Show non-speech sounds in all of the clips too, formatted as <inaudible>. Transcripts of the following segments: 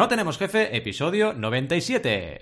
No tenemos jefe, episodio 97.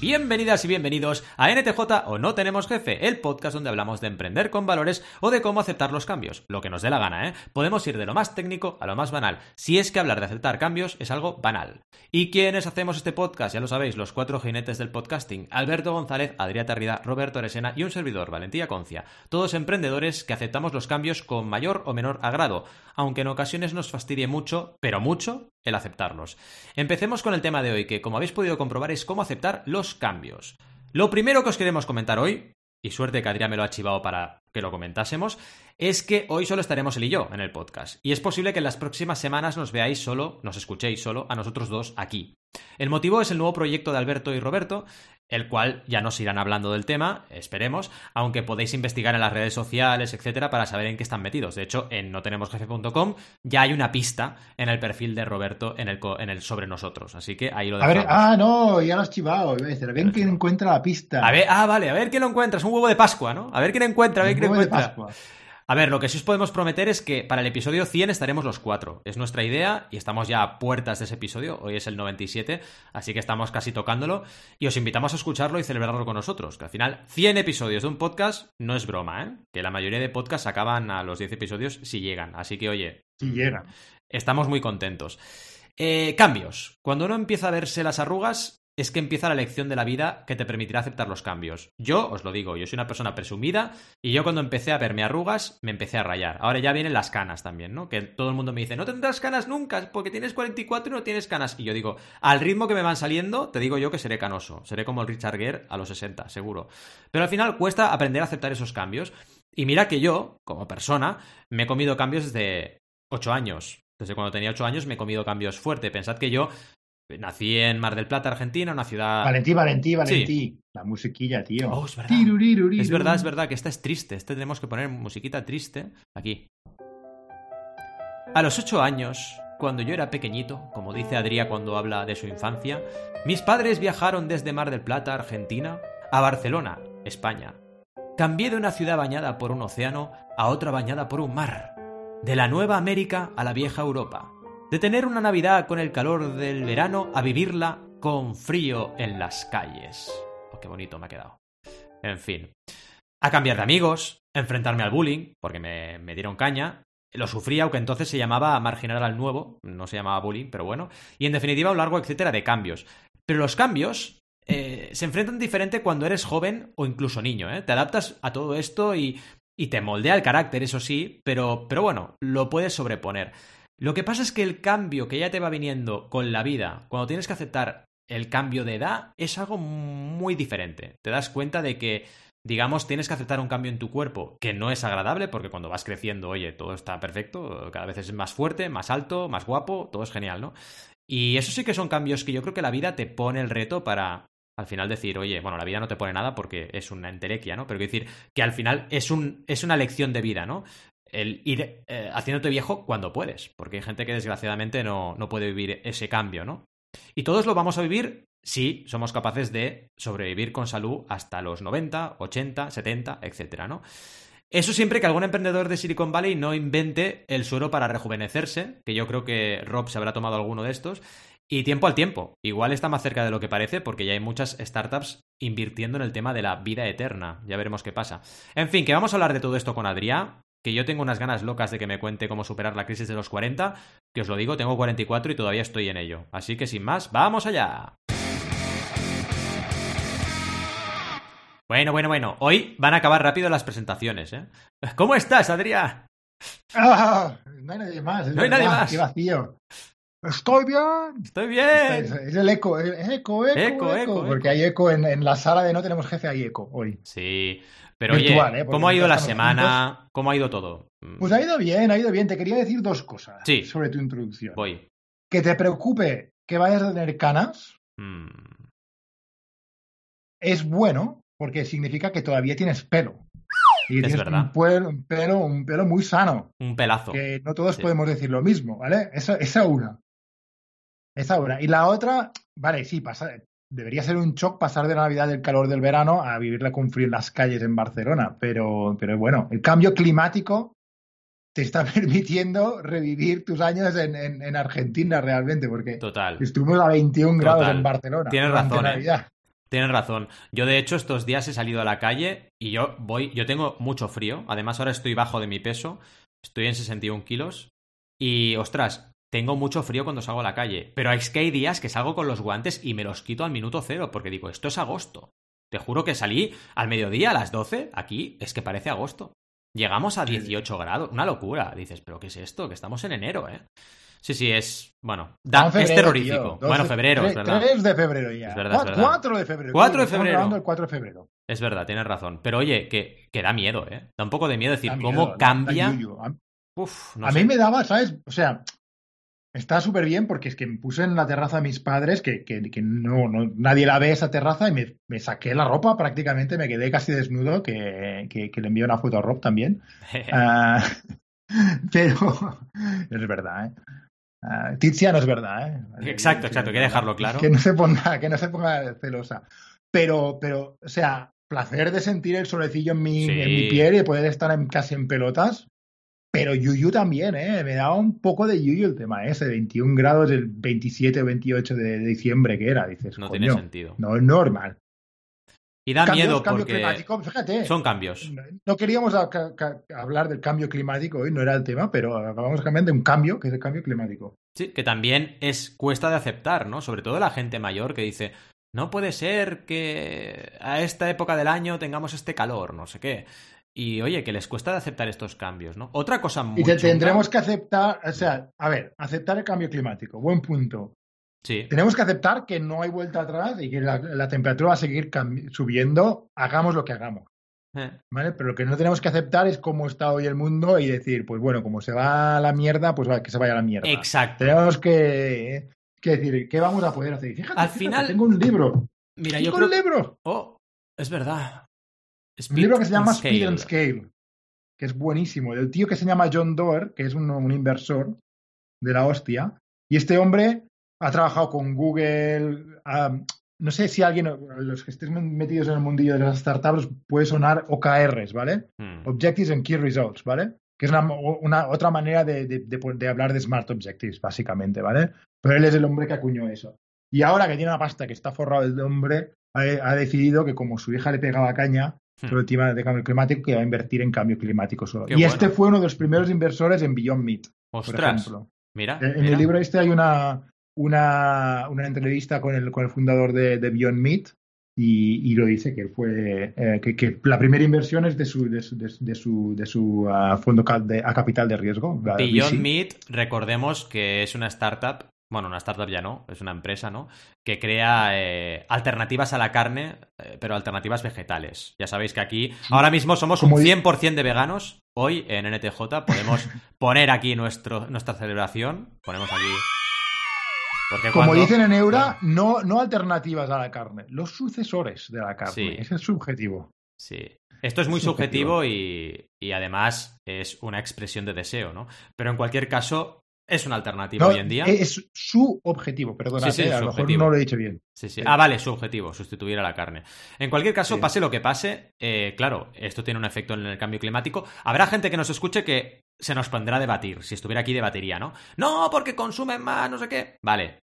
Bienvenidas y bienvenidos a NTJ o No Tenemos Jefe, el podcast donde hablamos de emprender con valores o de cómo aceptar los cambios. Lo que nos dé la gana, ¿eh? Podemos ir de lo más técnico a lo más banal, si es que hablar de aceptar cambios es algo banal. ¿Y quiénes hacemos este podcast? Ya lo sabéis, los cuatro jinetes del podcasting. Alberto González, Adrià Tarrida, Roberto Aresena y un servidor, Valentía Concia. Todos emprendedores que aceptamos los cambios con mayor o menor agrado, aunque en ocasiones nos fastidie mucho, pero mucho, el aceptarlos. Empecemos con el tema de hoy, que como habéis podido comprobar es cómo aceptar los cambios. Lo primero que os queremos comentar hoy, y suerte que Adrián me lo ha chivado para que lo comentásemos, es que hoy solo estaremos él y yo en el podcast. Y es posible que en las próximas semanas nos veáis solo, nos escuchéis solo a nosotros dos aquí. El motivo es el nuevo proyecto de Alberto y Roberto, el cual ya nos irán hablando del tema, esperemos, aunque podéis investigar en las redes sociales, etcétera, para saber en qué están metidos. De hecho, en notenemosjefe.com ya hay una pista en el perfil de Roberto en el, en el sobre nosotros, así que ahí lo A dejamos. ver, ah, no, ya lo has chivado. a decir, A ver quién encuentra la pista. A ver, ah, vale, a ver quién lo encuentra, es un huevo de Pascua, ¿no? A ver quién encuentra, a ver quién huevo de encuentra. Pascua. A ver, lo que sí os podemos prometer es que para el episodio 100 estaremos los cuatro. Es nuestra idea y estamos ya a puertas de ese episodio. Hoy es el 97, así que estamos casi tocándolo. Y os invitamos a escucharlo y celebrarlo con nosotros. Que al final, 100 episodios de un podcast no es broma, ¿eh? Que la mayoría de podcasts acaban a los 10 episodios si llegan. Así que, oye, Si llega. estamos muy contentos. Eh, cambios. Cuando uno empieza a verse las arrugas, es que empieza la lección de la vida que te permitirá aceptar los cambios. Yo os lo digo, yo soy una persona presumida y yo cuando empecé a verme arrugas me empecé a rayar. Ahora ya vienen las canas también, ¿no? Que todo el mundo me dice, no tendrás canas nunca porque tienes 44 y no tienes canas. Y yo digo, al ritmo que me van saliendo, te digo yo que seré canoso. Seré como el Richard Gere a los 60, seguro. Pero al final cuesta aprender a aceptar esos cambios. Y mira que yo, como persona, me he comido cambios desde 8 años. Desde cuando tenía 8 años me he comido cambios fuertes. Pensad que yo nací en Mar del Plata, Argentina, una ciudad... Valentí, Valentí, Valentí. La musiquilla, tío. Oh, es verdad. Es verdad, es verdad que esta es triste. Este tenemos que poner musiquita triste aquí. A los ocho años, cuando yo era pequeñito, como dice Adrià cuando habla de su infancia, mis padres viajaron desde Mar del Plata, Argentina, a Barcelona, España. Cambié de una ciudad bañada por un océano a otra bañada por un mar. De la Nueva América a la vieja Europa. De tener una Navidad con el calor del verano a vivirla con frío en las calles. Oh, qué bonito me ha quedado. En fin. A cambiar de amigos, enfrentarme al bullying, porque me, me dieron caña. Lo sufrí, aunque entonces se llamaba marginar al nuevo, no se llamaba bullying, pero bueno. Y en definitiva, un largo etcétera de cambios. Pero los cambios eh, se enfrentan diferente cuando eres joven o incluso niño, ¿eh? Te adaptas a todo esto y, y te moldea el carácter, eso sí, pero, pero bueno, lo puedes sobreponer. Lo que pasa es que el cambio que ya te va viniendo con la vida, cuando tienes que aceptar el cambio de edad, es algo muy diferente. Te das cuenta de que, digamos, tienes que aceptar un cambio en tu cuerpo que no es agradable, porque cuando vas creciendo, oye, todo está perfecto, cada vez es más fuerte, más alto, más guapo, todo es genial, ¿no? Y eso sí que son cambios que yo creo que la vida te pone el reto para al final decir, oye, bueno, la vida no te pone nada porque es una enterequia, ¿no? Pero quiero decir que al final es, un, es una lección de vida, ¿no? El ir eh, haciéndote viejo cuando puedes, porque hay gente que desgraciadamente no, no puede vivir ese cambio, ¿no? Y todos lo vamos a vivir si somos capaces de sobrevivir con salud hasta los 90, 80, 70, etcétera, ¿no? Eso siempre que algún emprendedor de Silicon Valley no invente el suero para rejuvenecerse, que yo creo que Rob se habrá tomado alguno de estos, y tiempo al tiempo. Igual está más cerca de lo que parece porque ya hay muchas startups invirtiendo en el tema de la vida eterna. Ya veremos qué pasa. En fin, que vamos a hablar de todo esto con Adrià, que yo tengo unas ganas locas de que me cuente cómo superar la crisis de los 40, que os lo digo, tengo 44 y todavía estoy en ello. Así que sin más, ¡vamos allá! Bueno, bueno, bueno, hoy van a acabar rápido las presentaciones, ¿eh? ¿Cómo estás, Adrià? Ah, no hay nadie más. No hay nadie más. Qué vacío. Estoy bien. Estoy Es, bien. es el eco, es eco, eco, Eco, eco, eco, Porque hay eco en, en la sala de no tenemos jefe, hay eco hoy. Sí, pero Virtual, oye, ¿eh? ¿cómo ha ido la semana? ¿Cómo ha ido todo? Pues ha ido bien, ha ido bien. Te quería decir dos cosas Sí. sobre tu introducción. Voy. Que te preocupe que vayas a tener canas Mm, es bueno porque significa que todavía tienes pelo. Y Es tienes verdad. Un, pelo, un pelo, un pelo muy sano. un pelazo. Que no todos Sí. podemos decir lo mismo, ¿vale? Esa, esa una. Esa una. Y la otra, vale, sí, pasa, debería ser un shock pasar de la Navidad del calor del verano a vivirla con frío en las calles en Barcelona. Pero, pero bueno, el cambio climático te está <laughs> permitiendo revivir tus años en, en, en Argentina realmente, porque Total. estuvimos a 21 grados en Barcelona. Tienes razón, ¿eh? Navidad. Tienes razón. Yo, de hecho, estos días he salido a la calle y yo voy. Yo tengo mucho frío. Además, ahora estoy bajo de mi peso. Estoy en 61 kilos. Y, ostras, tengo mucho frío cuando salgo a la calle. Pero es que hay días que salgo con los guantes y me los quito al minuto cero. Porque digo, esto es agosto. Te juro que salí al mediodía, a las 12. Aquí es que parece agosto. Llegamos a 18 grados. Una locura. Dices, ¿pero qué es esto? Que estamos en enero, ¿eh? Sí, sí, es. Bueno, da- es terrorífico. bueno, febrero, es verdad. 3 de febrero ya. Es verdad, es verdad. 4 de febrero. 4 de febrero. el 4 de febrero. Es verdad, tienes razón. Pero oye, que, que da miedo, ¿eh? Da un poco de miedo decir Da cómo miedo, cambia. Uf, no a sé. mí me daba, ¿sabes? O sea, está súper bien porque es que me puse en la terraza de mis padres, que, que, que no, no- nadie la ve esa terraza, y me, me saqué la ropa prácticamente, me quedé casi desnudo, que, que, le envié una foto a Rob también. <laughs> Ah, <laughs> pero <laughs> es verdad, ¿eh? Ah, Tiziano es verdad, ¿eh? Exacto, exacto, hay que dejarlo claro. Que no se ponga, que no se ponga celosa. Pero, pero, o sea, placer de sentir el solecillo en mi, Sí. en mi piel y de poder estar en- casi en pelotas. Pero Yuyu también, ¿eh? Me daba un poco de Yuyu el tema ese, 21 grados el 27 o 28 de diciembre que era, dices, No coño, tiene sentido. no es normal. Y da Cambios, miedo cambio porque climático, fíjate. son cambios. No queríamos a- hablar del cambio climático hoy, no era el tema, pero vamos a cambiar de un cambio, que es el cambio climático. Sí, que también es cuesta de aceptar, ¿no? Sobre todo la gente mayor que dice, no puede ser que a esta época del año tengamos este calor, no sé qué. Y oye, que les cuesta de aceptar estos cambios, ¿no? Otra cosa muy Y te- tendremos que aceptar, o sea, a ver, aceptar el cambio climático, buen punto. Sí, Tenemos que aceptar que no hay vuelta atrás y que la, la temperatura va a seguir subiendo, hagamos lo que hagamos. eh, ¿Vale? Pero lo que no tenemos que aceptar es cómo está hoy el mundo y decir, pues bueno, como se va a la mierda, pues va, que se vaya a la mierda. exacto. Tenemos que, que decir, ¿qué vamos a poder hacer? Fíjate, Al fíjate, final- tengo un libro. Mira, yo tengo creo... un libro. Oh, es verdad. Un Speed libro que se llama and Speed and Scale, que es buenísimo. El tío que se llama John Doerr, que es un, un inversor de la hostia. Y este hombre ha trabajado con Google. ah, no sé si alguien, los que estén metidos en el mundillo de las startups, puede sonar OKRs, ¿vale? Hmm. Objectives and Key Results, ¿vale? Que es una, una- otra manera de, de- de- de hablar de Smart Objectives, básicamente, ¿vale? Pero él es el hombre que acuñó eso. Y ahora que tiene una pasta que está forrado el hombre, ha, ha decidido que como su hija le pegaba caña Hmm. todo el tema de cambio climático, que va a invertir en cambio climático solo. Qué y bueno. este fue uno de los primeros inversores en Beyond Meat, por Ostras, ejemplo. mira, En mira. el libro este hay una, una, una entrevista con el, con el fundador de, de Beyond Meat y, y lo dice que fue eh, que, que la primera inversión es de su de su, de, de su, de su ah, fondo a capital de riesgo. Beyond. Meat, recordemos que es una startup, bueno, una startup ya no, es una empresa, ¿no? Que crea eh, alternativas a la carne, eh, pero alternativas vegetales. Ya sabéis que aquí ahora mismo somos un Como di- 100% de veganos. Hoy en NTJ podemos <laughs> poner aquí nuestro, nuestra celebración. Ponemos aquí. Porque Como cuando- dicen en Eura, no, no alternativas a la carne, los sucesores de la carne. Sí. Ese es subjetivo. Sí. Esto es muy subjetivo. subjetivo y, y además es una expresión de deseo, ¿no? Pero en cualquier caso, es una alternativa No, hoy en día. Es su objetivo, perdona, Sí, sí, eh, a lo mejor objetivo. no lo he dicho bien. Sí, sí. Ah, vale, su objetivo, sustituir a la carne. En cualquier caso, pase lo que pase, eh, claro, esto tiene un efecto en el cambio climático. Habrá gente que nos escuche que se nos pondrá a debatir. Si estuviera aquí, debatiría, ¿no? No, porque consumen más, no sé qué. Vale.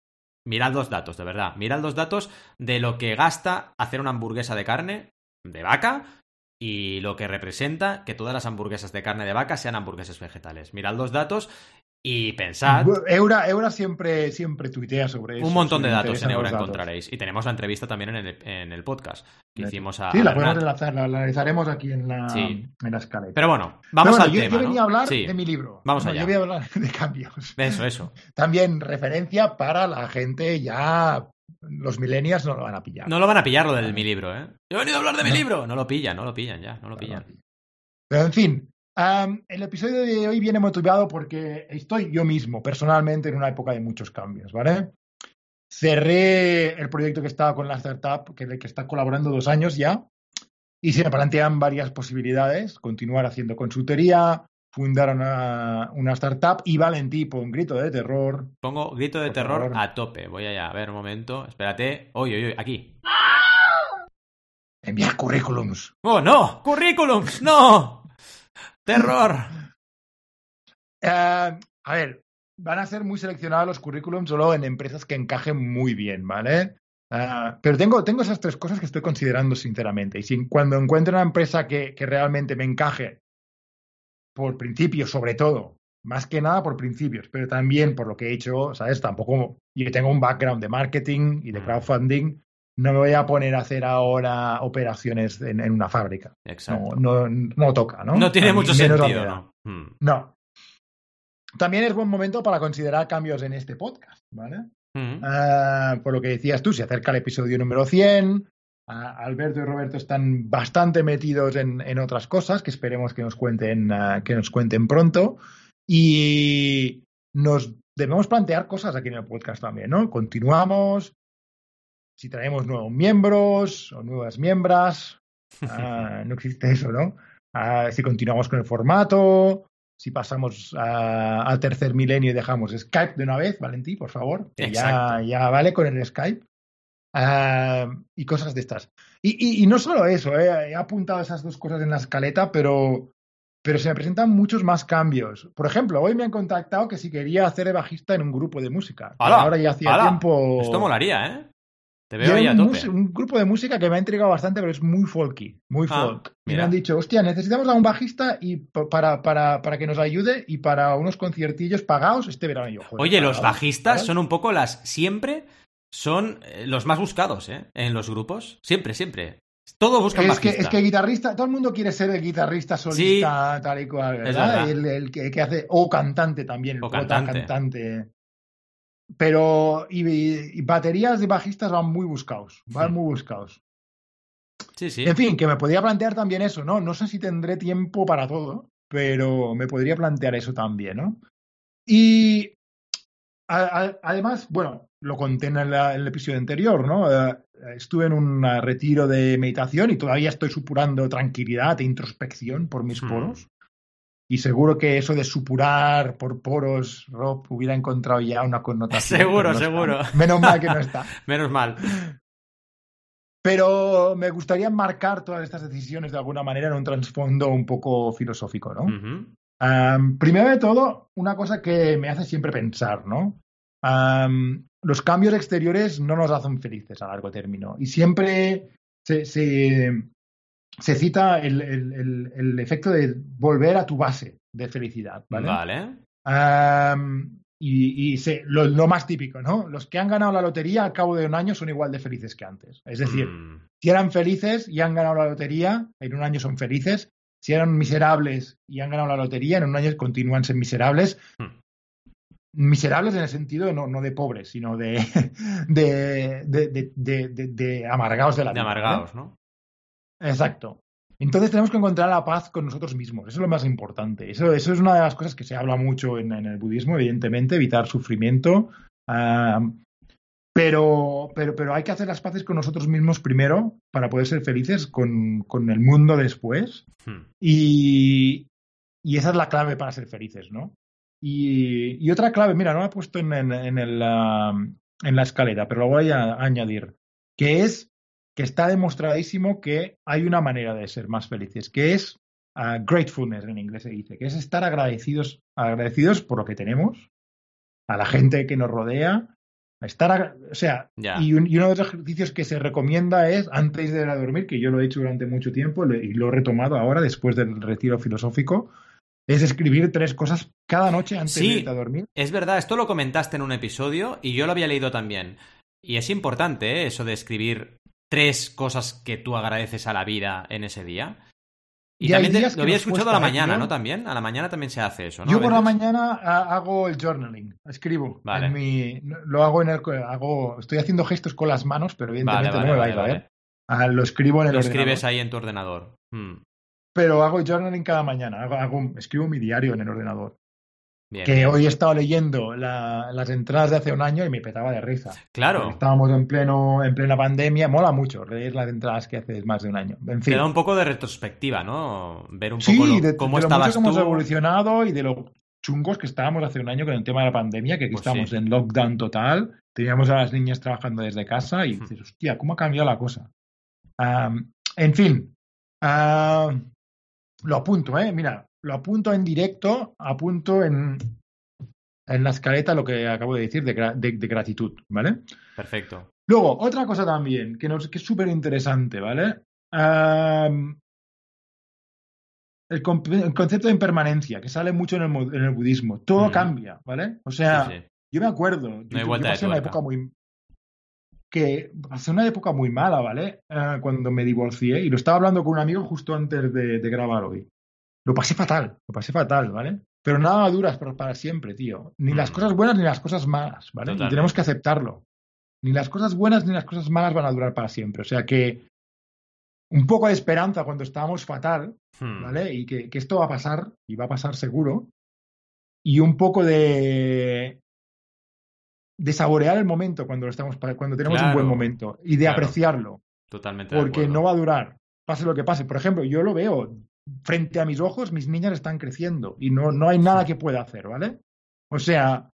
Mirad los datos, de verdad. Mirad los datos de lo que gasta hacer una hamburguesa de carne de vaca y lo que representa que todas las hamburguesas de carne de vaca sean hamburguesas vegetales. Mirad los datos y pensad. Eura, Eura siempre, siempre tuitea sobre eso. Un montón de datos en Eura encontraréis. Y tenemos la entrevista también en el, en el podcast que hicimos a. Sí, la podemos enlazar, la, analizaremos aquí en la, Sí. en la escaleta. Pero bueno, vamos Pero bueno, al yo, tema. yo venía ¿no? a hablar Sí. de mi libro. Vamos allá. Yo voy a hablar de cambios. Eso, eso. <laughs> También referencia para la gente ya. Los millennials no lo van a pillar. No lo van a pillar lo de mi libro, ¿eh? Yo he venido a hablar de mi No. libro. No lo pillan, no lo pillan ya, no lo pillan. Pero en fin, el episodio de hoy viene motivado porque estoy yo mismo, personalmente, en una época de muchos cambios, ¿vale? Cerré el proyecto que estaba con la startup, que, que está colaborando dos años ya, y se me plantean varias posibilidades, continuar haciendo consultoría, fundar una, una startup y Valentí, pon un grito de terror. Pongo grito de terror favor. a tope. Voy allá, a ver un momento. Espérate. Oye, oye, aquí. Enviar currículums. ¡Oh, no! ¡Currículums! ¡No! ¡Terror! <laughs> Eh, a ver, van a ser muy seleccionados los currículums solo en empresas que encajen muy bien, ¿vale? Eh, pero tengo, tengo esas tres cosas que estoy considerando sinceramente. Y si cuando encuentre una empresa que, que realmente me encaje, por principios sobre todo, más que nada por principios, pero también por lo que he hecho, ¿sabes? Tampoco yo tengo un background de marketing y de Mm. crowdfunding. No me voy a poner a hacer ahora operaciones en, en una fábrica. Exacto. No, no, no toca, ¿no? No tiene mucho sentido. ¿no? Hmm. No. También es buen momento para considerar cambios en este podcast, ¿vale? Hmm. Ah, por lo que decías tú, se acerca el episodio número 100. ah, Alberto y Roberto están bastante metidos en, en otras cosas que esperemos que nos cuenten, ah, que nos cuenten pronto. Y nos debemos plantear cosas aquí en el podcast también, ¿no? Continuamos. Si traemos nuevos miembros o nuevas miembros. <laughs> Ah, no existe eso, ¿no? Ah, si continuamos con el formato, si pasamos ah, al tercer milenio y dejamos Skype de una vez, Valentí, por favor, que ya, ya vale con el Skype. Ah, y cosas de estas. Y, y- y no solo eso, eh, he apuntado esas dos cosas en la escaleta, pero, pero se me presentan muchos más cambios. Por ejemplo, hoy me han contactado que si quería hacer de bajista en un grupo de música. Ahora ya hacía ¡Hala! tiempo. Esto molaría, ¿eh? Te veo ahí hay a un, un grupo de música que me ha intrigado bastante, pero es muy folky, muy Ah, folk. Y me han dicho, hostia, necesitamos a un bajista y pa- para, para, para que nos ayude y para unos conciertillos pagados este verano. Yo, joder, Oye, los bajistas son un poco las. Siempre son eh, los más buscados, ¿eh? En los grupos. Siempre, siempre. Todos buscan Es que, es que guitarrista, todo el mundo quiere ser el guitarrista solista, tal y cual, ¿verdad? verdad. El, el que, que hace, o cantante también, el O cantante. cantante. Pero, y, y baterías de bajistas van muy buscados, van muy buscados. Sí, sí. En fin, que me podría plantear también eso, ¿no? No sé si tendré tiempo para todo, pero me podría plantear eso también, ¿no? Y a- a- además, bueno, lo conté en el, en el episodio anterior, ¿no? Eh, estuve en un retiro de meditación y todavía estoy supurando tranquilidad e introspección por mis Hmm. poros. Y seguro que eso de supurar por poros, Rob, hubiera encontrado ya una connotación. Seguro, está. seguro. Menos mal que no está. <laughs> Menos mal. Pero me gustaría marcar todas estas decisiones de alguna manera en un trasfondo un poco filosófico, ¿no? Primero de todo, una cosa que me hace siempre pensar, ¿no? Los cambios exteriores no nos hacen felices a largo término. Y siempre se, se- se cita el, el- el- el efecto de volver a tu base de felicidad, ¿vale? Vale. Am, y y se- lo, lo más típico, ¿no? Los que han ganado la lotería al cabo de un año son igual de felices que antes. Es decir, Mm, si eran felices y han ganado la lotería, en un año son felices. Si eran miserables y han ganado la lotería, en un año continúan siendo miserables. Hmm. Miserables en el sentido no, no de pobres, sino de, <laughs> de, de, de- de- de- de amargados de la de vida. ¿vale? amargados, ¿no? Exacto. Entonces tenemos que encontrar la paz con nosotros mismos. Eso es lo más importante. Eso, eso es una de las cosas que se habla mucho en, en el budismo, evidentemente, evitar sufrimiento. Pero, pero, pero hay que hacer las paces con nosotros mismos primero para poder ser felices con, con el mundo después. Hmm. Y, y esa es la clave para ser felices, ¿no? Y, y otra clave, mira, no la he puesto en, en, en el, en la escaleta, pero lo voy a añadir, que es que está demostradísimo que hay una manera de ser más felices, que es ah, gratefulness en inglés se dice, que es estar agradecidos, agradecidos por lo que tenemos, a la gente que nos rodea, estar, o sea, y, un- y uno de los ejercicios que se recomienda es antes de ir a dormir, que yo lo he hecho durante mucho tiempo y lo he retomado ahora después del retiro filosófico, es escribir tres cosas cada noche antes Sí. de irte a dormir. Es verdad, esto lo comentaste en un episodio y yo lo había leído también. Y es importante, ¿eh? Eso de escribir tres cosas que tú agradeces a la vida en ese día. Y, también te- lo había escuchado a la ¿eh, mañana? ¿no? También. A la mañana también se hace eso, ¿no? Yo por la mañana ah, hago el journaling, escribo. Vale. En mi, lo hago en el, hago, estoy haciendo gestos con las manos, pero evidentemente Vale, vale, no me vais a ver. vale. Ah, lo escribo en el Lo ordenador. escribes ahí en tu ordenador. Hmm. Pero hago journaling cada mañana. Hago, hago- escribo mi diario en el ordenador. Bien, que bien. hoy he estado leyendo la- las entradas de hace un año y me petaba de risa. Claro, Estábamos en pleno en plena pandemia, mola mucho leer las entradas que hace más de un año. En te da un poco de retrospectiva, ¿no? Ver un Sí, poco lo- de, cómo de lo estabas mucho que hemos tú. evolucionado y de lo chungos que estábamos hace un año con el tema de la pandemia, que aquí Pues estamos sí. en lockdown total, teníamos a las niñas trabajando desde casa y dices, hostia, ¿cómo ha cambiado la cosa? En fin, lo apunto, ¿eh? Mira, lo apunto en directo, apunto en, en la escaleta lo que acabo de decir de, gra- de- de gratitud, ¿vale? Perfecto. Luego, otra cosa también, que, nos, que es súper interesante, ¿vale? El, con- el concepto de impermanencia, que sale mucho en el, mu- en el budismo. Todo Mm. cambia, ¿vale? O sea, Sí, sí. yo me acuerdo, yo, pasé una época muy... que pasé una época muy mala, ¿vale? Eh, cuando me divorcié, y lo estaba hablando con un amigo justo antes de, de grabar hoy. Lo pasé fatal, lo pasé fatal, ¿vale? Pero nada duras para, para siempre, tío. Ni las Mm. cosas buenas ni las cosas malas, ¿vale? Y tenemos que aceptarlo. Ni las cosas buenas ni las cosas malas van a durar para siempre. O sea que un poco de esperanza cuando estábamos fatal, Hmm. ¿vale? Y que, que esto va a pasar, y va a pasar seguro. Y un poco de de saborear el momento cuando lo estamos cuando tenemos un buen momento y de claro. apreciarlo Totalmente porque no va a durar pase lo que pase por ejemplo yo lo veo frente a mis ojos mis niñas están creciendo y no, no hay nada que pueda hacer vale o sea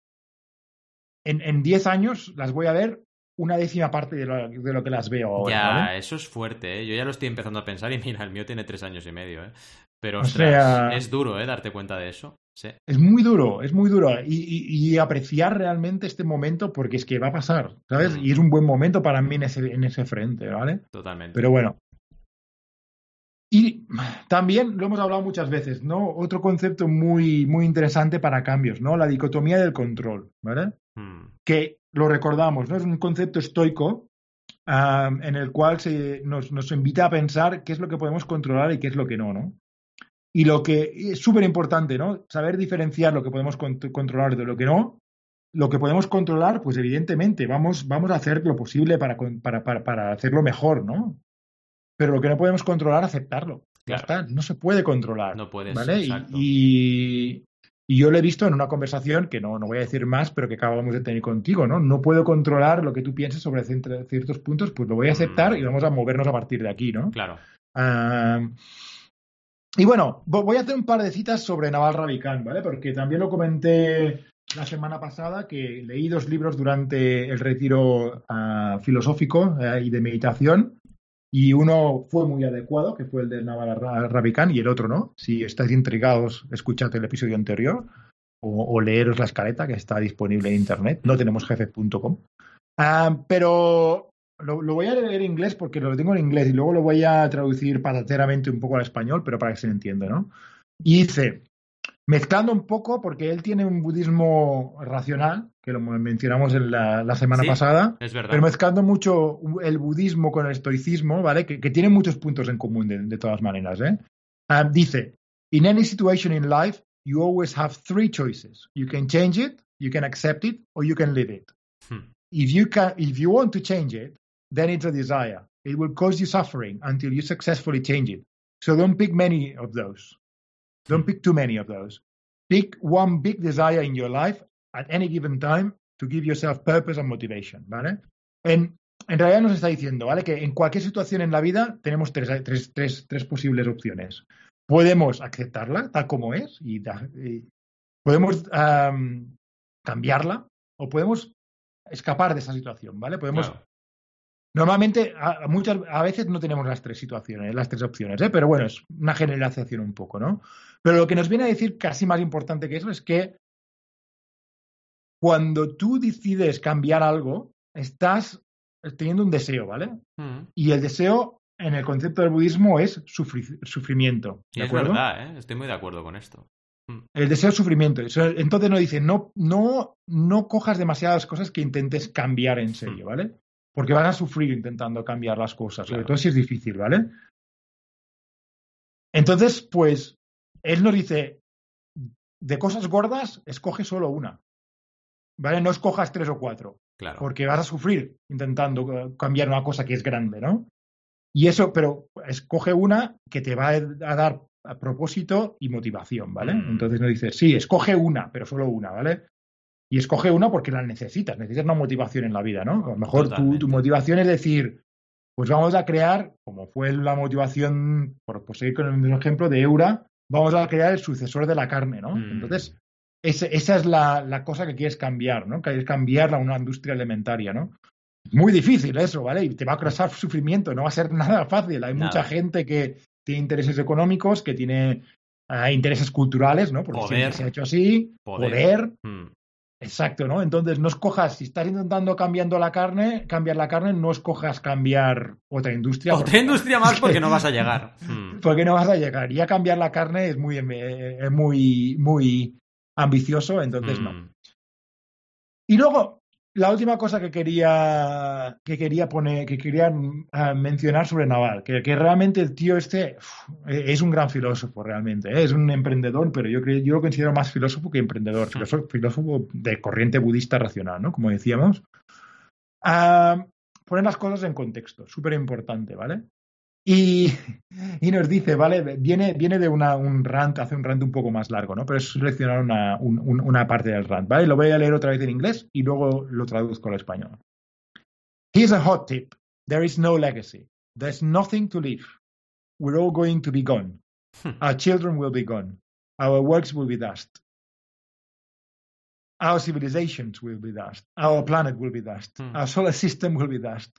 en, en 10 años las voy a ver una décima parte de lo, de lo que las veo ahora Ya, ¿vale? eso es fuerte, ¿eh? Yo ya lo estoy empezando a pensar y <laughs> mira, el mío tiene tres años y medio, ¿eh? Pero, O ostras, sea- es duro, ¿eh? Darte cuenta de eso. Sí. Es muy duro, es muy duro. Y, y- y apreciar realmente este momento porque es que va a pasar, ¿sabes? Mm. Y es un buen momento para mí en ese, en ese frente, ¿vale? Totalmente. Pero bueno. Y también lo hemos hablado muchas veces, ¿no? Otro concepto muy, muy interesante para cambios, ¿no? La dicotomía del control, ¿vale? Hmm. Que lo recordamos, ¿no? Es un concepto estoico en el cual se, nos, nos invita a pensar qué es lo que podemos controlar y qué es lo que no, ¿no? Y lo que es súper importante, ¿no? Saber diferenciar lo que podemos cont- controlar de lo que no. Lo que podemos controlar, pues evidentemente vamos, vamos a hacer lo posible para, para, para, para hacerlo mejor, ¿no? Pero lo que no podemos controlar, aceptarlo. Ya Claro. está, no se puede controlar. No puedes, ¿vale? Y- exacto. Y, y yo lo he visto en una conversación que no, no voy a decir más, pero que acabamos de tener contigo, ¿no? No puedo controlar lo que tú pienses sobre ciertos puntos, pues lo voy a aceptar Mm. y vamos a movernos a partir de aquí, ¿no? Claro. Y bueno, vo- voy a hacer un par de citas sobre Naval Ravikant, ¿vale? Porque también lo comenté la semana pasada que leí dos libros durante el retiro ah, filosófico eh, y de meditación y uno fue muy adecuado, que fue el de Naval Ra- Ravikant y el otro no. Si estáis intrigados, escuchad el episodio anterior o, o leeros la escaleta que está disponible en internet, no tenemos jefe.com. Ah, pero lo, lo voy a leer en inglés porque lo tengo en inglés y luego lo voy a traducir patateramente un poco al español, pero para que se entienda, ¿no? Y dice, mezclando un poco, porque él tiene un budismo racional, que lo mencionamos en la, la semana Sí. pasada, Es verdad. pero mezclando mucho el budismo con el estoicismo, ¿vale? Que, que tienen muchos puntos en común de, de todas maneras, ¿eh? Ah, dice, in any situation in life, you always have three choices. You can change it, you can accept it, or you can live it. Hmm. If you can, if you want to change it, then it's a desire. It will cause you suffering until you successfully change it. So don't pick many of those. Don't pick too many of those. Pick one big desire in your life at any given time to give yourself purpose and motivation, ¿vale? En, en realidad nos está diciendo, ¿vale? Que en cualquier situación en la vida tenemos tres, tres, tres, tres posibles opciones. Podemos aceptarla tal como es y, podemos am, cambiarla o podemos escapar de esa situación, ¿vale? Podemos. Normalmente, a, muchas, a veces no tenemos las tres situaciones, las tres opciones, ¿eh? pero bueno, es una generalización un poco, ¿no? Pero lo que nos viene a decir casi más importante que eso es que cuando tú decides cambiar algo, estás teniendo un deseo, ¿vale? Hmm. Y el deseo en el concepto del budismo es sufri- sufrimiento, Y ¿de es acuerdo? verdad, ¿eh? Estoy muy de acuerdo con esto. El deseo es sufrimiento. Entonces nos dice, no, no, no cojas demasiadas cosas que intentes cambiar en serio, ¿vale? Porque vas a sufrir intentando cambiar las cosas, sobre Claro. todo si es difícil, ¿vale? Entonces, pues, él nos dice, de cosas gordas, escoge solo una, ¿vale? No escojas tres o cuatro, Claro. porque vas a sufrir intentando eh, cambiar una cosa que es grande, ¿no? Y eso, pero escoge una que te va a dar propósito y motivación, ¿vale? Mm. Entonces nos dice, sí, escoge una, pero solo una, ¿vale? Y escoge una porque la necesitas, necesitas una motivación en la vida, ¿no? A lo mejor tu, tu motivación es decir, pues vamos a crear, como fue la motivación, por, por seguir con el mismo ejemplo de Eura, vamos a crear el sucesor de la carne, ¿no? Mm. Entonces, ese- esa es la, la cosa que quieres cambiar, ¿no? Quieres cambiarla a una industria alimentaria, ¿no? Muy difícil eso, ¿vale? Y te va a causar sufrimiento, no va a ser nada fácil. Hay Nada. mucha gente que tiene intereses económicos, que tiene ah, intereses culturales, ¿no? Porque Poder. siempre se ha hecho así, Poder. poder, Mm. Exacto, ¿no? Entonces no escojas, si estás intentando cambiando la carne, cambiar la carne, no escojas cambiar otra industria. Otra porque- industria más porque no vas a <laughs> llegar. Mm. Porque no vas a llegar. Y a cambiar la carne es muy, eh, es muy, muy ambicioso, entonces no. Mm. Y luego, la última cosa que quería, que quería poner, que quería ah, mencionar sobre Naval, que, que realmente el tío este uf, es un gran filósofo realmente, ¿eh? es un emprendedor, pero yo, creo- yo lo considero más filósofo que emprendedor, filósofo, filósofo de corriente budista racional, ¿no? Como decíamos. Ah, poner las cosas en contexto, súper importante, ¿vale? Y, y nos dice, ¿vale? Viene, viene de una, un rant, hace un rant un poco más largo, ¿no? Pero es seleccionar una, un- un- una parte del rant, ¿vale? Lo voy a leer otra vez en inglés y luego lo traduzco al español. Here's a hot tip. There is no legacy. There's nothing to leave. We're all going to be gone. Our children will be gone. Our works will be dust. Our civilizations will be dust. Our planet will be dust. Hmm. Our solar system will be dust.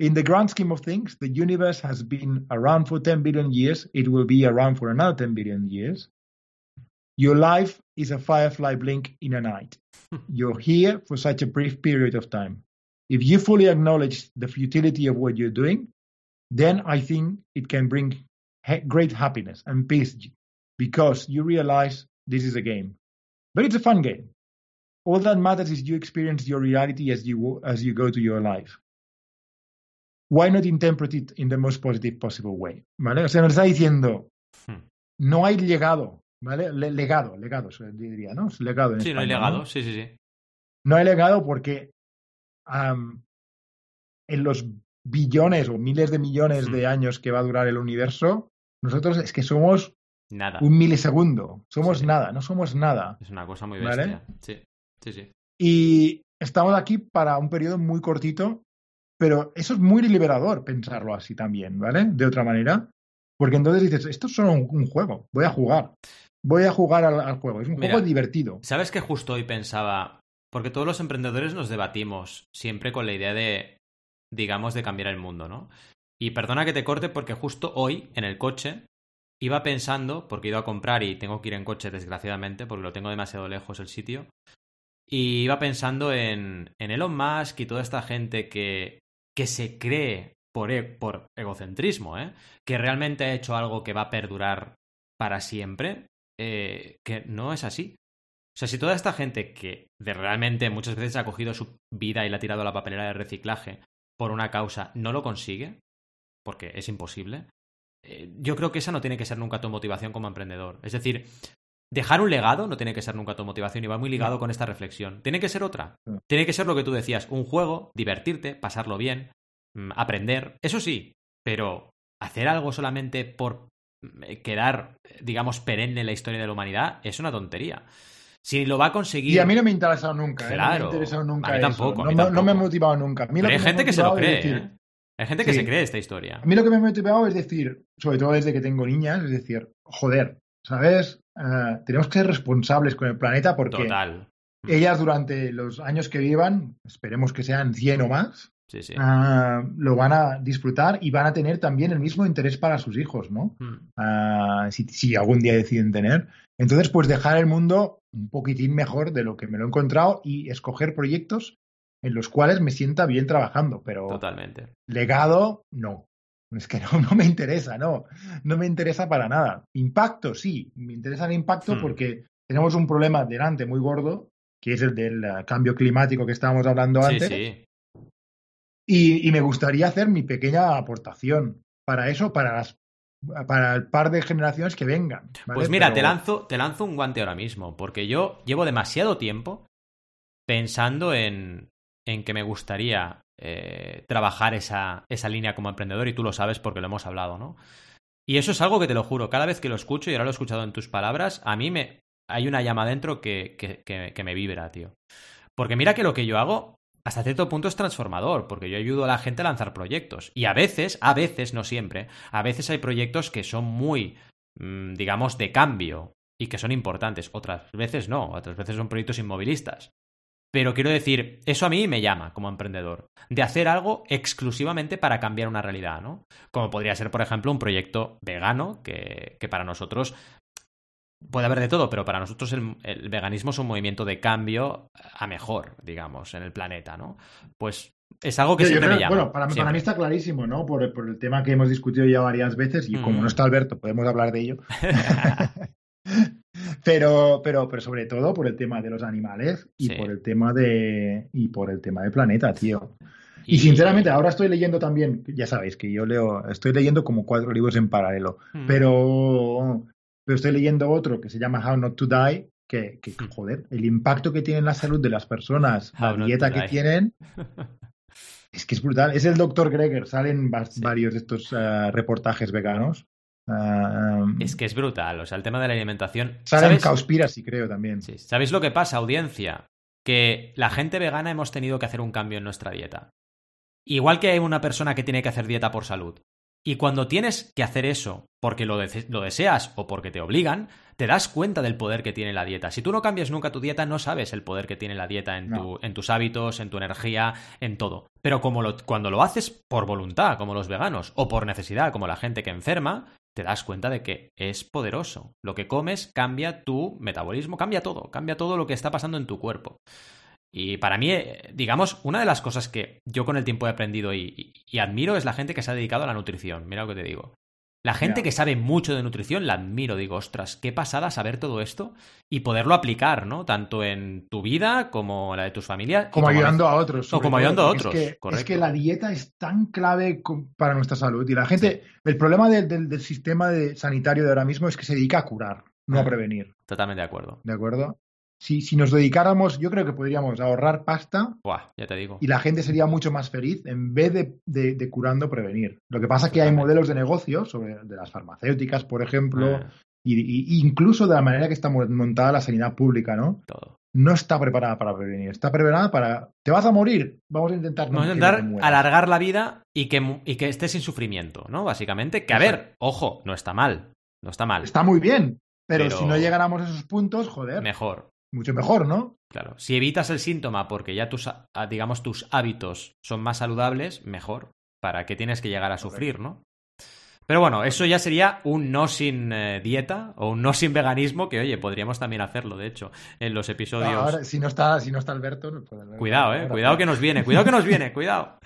In the grand scheme of things, the universe has been around for 10 billion years. It will be around for another 10 billion years. Your life is a firefly blink in a night. <laughs> You're here for such a brief period of time. If you fully acknowledge the futility of what you're doing, then I think it can bring ha- great happiness and peace because you realize this is a game. But it's a fun game. All that matters is you experience your reality as you as you go to your life. Why not interpret it in the most positive possible way? ¿Vale? O sea, nos está diciendo, Hmm. no hay legado, ¿vale? Le- legado, legado, diría, ¿no? Legado en Sí, no hay legado, sí, sí, sí. No hay legado porque en los billones o miles de millones Hmm. de años que va a durar el universo, nosotros es que somos Nada. un milisegundo, somos Sí. nada, no somos nada. Es una cosa muy ¿Vale? bestia. Sí, sí, sí. Y estamos aquí para un periodo muy cortito, pero eso es muy liberador pensarlo así también, ¿vale? De otra manera. Porque entonces dices, esto es solo un, un juego, voy a jugar. Voy a jugar al, al juego, es un Mira. juego divertido. ¿Sabes que justo hoy pensaba? Porque todos los emprendedores nos debatimos siempre con la idea de, digamos, de cambiar el mundo, ¿no? Y perdona que te corte porque justo hoy, en el coche, iba pensando, porque he ido a comprar y tengo que ir en coche, desgraciadamente, porque lo tengo demasiado lejos el sitio, y iba pensando en, en Elon Musk y toda esta gente que, que se cree por, e- por egocentrismo, ¿eh? Que realmente ha hecho algo que va a perdurar para siempre, eh, que no es así. O sea, si toda esta gente que de realmente muchas veces ha cogido su vida y la ha tirado a la papelera de reciclaje por una causa no lo consigue, porque es imposible, eh, yo creo que esa no tiene que ser nunca tu motivación como emprendedor. Es decir, dejar un legado no tiene que ser nunca tu motivación y va muy ligado con esta reflexión. Tiene que ser otra. No. Tiene que ser lo que tú decías, un juego, divertirte, pasarlo bien, mm, aprender, eso sí, pero hacer algo solamente por mm, quedar, eh, digamos, perenne en la historia de la humanidad es una tontería. Si lo va a conseguir... Y a mí no me ha interesado nunca. ¿eh? No me Claro. ha interesado nunca A mí tampoco, a no, me- no me ha motivado nunca. A mí lo Pero hay gente que se lo cree, decir, ¿eh? Hay gente que Sí. se cree esta historia. A mí lo que me ha motivado es decir, sobre todo desde que tengo niñas, es decir, joder, ¿sabes? Eh, tenemos que ser responsables con el planeta porque Total. ellas durante los años que vivan, esperemos que sean 100 o más, Sí, sí. ah, lo van a disfrutar y van a tener también el mismo interés para sus hijos, ¿no? Mm. Ah, si, si algún día deciden tener. Entonces, pues dejar el mundo un poquitín mejor de lo que me lo he encontrado y escoger proyectos en los cuales me sienta bien trabajando, pero Totalmente. legado, no. Es que <laughs> no, no me interesa, no. No me interesa para nada. Impacto, sí. Me interesa el impacto Hmm. porque tenemos un problema delante muy gordo, que es el del eh, cambio climático que estábamos hablando Sí, antes. sí. Y, y me gustaría hacer mi pequeña aportación para eso, para las para el par de generaciones que vengan. ¿vale? Pues mira, Pero- te, lanzo, te lanzo un guante ahora mismo, porque yo llevo demasiado tiempo pensando en, en que me gustaría eh, trabajar esa, esa línea como emprendedor, y tú lo sabes porque lo hemos hablado, ¿no? Y eso es algo que te lo juro, cada vez que lo escucho, y ahora lo he escuchado en tus palabras, a mí me hay una llama dentro que, que, que, me vibra, tío. Porque mira que lo que yo hago, hasta cierto punto es transformador, porque yo ayudo a la gente a lanzar proyectos. Y a veces, a veces, no siempre, a veces hay proyectos que son muy, mm, digamos, de cambio y que son importantes. Otras veces no, otras veces son proyectos inmovilistas. Pero quiero decir, eso a mí me llama como emprendedor, de hacer algo exclusivamente para cambiar una realidad, ¿no? Como podría ser, por ejemplo, un proyecto vegano, que, que para nosotros puede haber de todo, pero para nosotros el, veganismo es un movimiento de cambio a mejor, digamos, en el planeta, ¿no? Pues es algo que siempre me llama. Bueno, para, mí está clarísimo, ¿no? Por, el tema que hemos discutido ya varias veces, y como no mm. está Alberto, podemos hablar de ello. <laughs> Pero, pero, pero sobre todo por el tema de los animales y por el tema de y por el tema del planeta, tío. Y, sinceramente, ahora estoy leyendo también, ya sabéis que yo leo, estoy leyendo como cuatro libros en paralelo, hmm. pero, pero estoy leyendo otro que se llama How Not to Die, que, que hmm. joder, el impacto que tiene en la salud de las personas, la dieta que tienen, <laughs> es que es brutal. Es el doctor Greger, salen varios de estos eh, reportajes veganos. Es que es brutal, o sea, el tema de la alimentación. Salen sí creo también. Sí. ¿Sabéis lo que pasa, audiencia? Que la gente vegana hemos tenido que hacer un cambio en nuestra dieta. Igual que hay una persona que tiene que hacer dieta por salud. Y cuando tienes que hacer eso porque lo, lo, deseas o porque te obligan, te das cuenta del poder que tiene la dieta. Si tú no cambias nunca tu dieta, no sabes el poder que tiene la dieta en, tu, en tus hábitos, en tu energía, en todo. Pero como cuando lo haces por voluntad, como los veganos, o por necesidad, como la gente que enferma, te das cuenta de que es poderoso. Lo que comes cambia tu metabolismo, cambia todo, cambia todo lo que está pasando en tu cuerpo. Y para mí, digamos, una de las cosas que yo con el tiempo he aprendido y, admiro es la gente que se ha dedicado a la nutrición. Mira lo que te digo. La gente que sabe mucho de nutrición la admiro, digo, ostras, qué pasada saber todo esto y poderlo aplicar, ¿no? Tanto en tu vida como en la de tus familias. Como, ayudando a otros. O como ayudando a otros. Es que, es que, la dieta es tan clave para nuestra salud. Y la gente, el problema del, sistema sanitario de ahora mismo es que se dedica a curar, no a prevenir. Totalmente de acuerdo. ¿De acuerdo? Si, si, nos dedicáramos, yo creo que podríamos ahorrar pasta. ya te digo. Y la gente sería mucho más feliz en vez de, de, curando, prevenir. Lo que pasa es que hay modelos de negocio, sobre, de las farmacéuticas, por ejemplo, ah. y, incluso de la manera que está montada la sanidad pública, ¿no? Todo. No está preparada para prevenir, está preparada para. ¿Te vas a morir? Vamos a intentar. Vamos a intentar alargar la vida y que, y que estés sin sufrimiento, ¿no? Básicamente. Que a ver, ojo, no está mal. No está mal. Está muy bien. pero... si no llegáramos a esos puntos, joder. Mejor mucho mejor, ¿no? Claro. Si evitas el síntoma porque ya tus, digamos, tus hábitos son más saludables, mejor. ¿Para qué tienes que llegar a sufrir, no? Pero bueno, eso ya sería un no sin eh, dieta o un no sin veganismo, que oye, podríamos también hacerlo, de hecho, en los episodios. ahora, si no está, si no está Alberto, no puede Cuidado, eh. Cuidado que nos viene, cuidado que nos viene, <laughs> cuidado.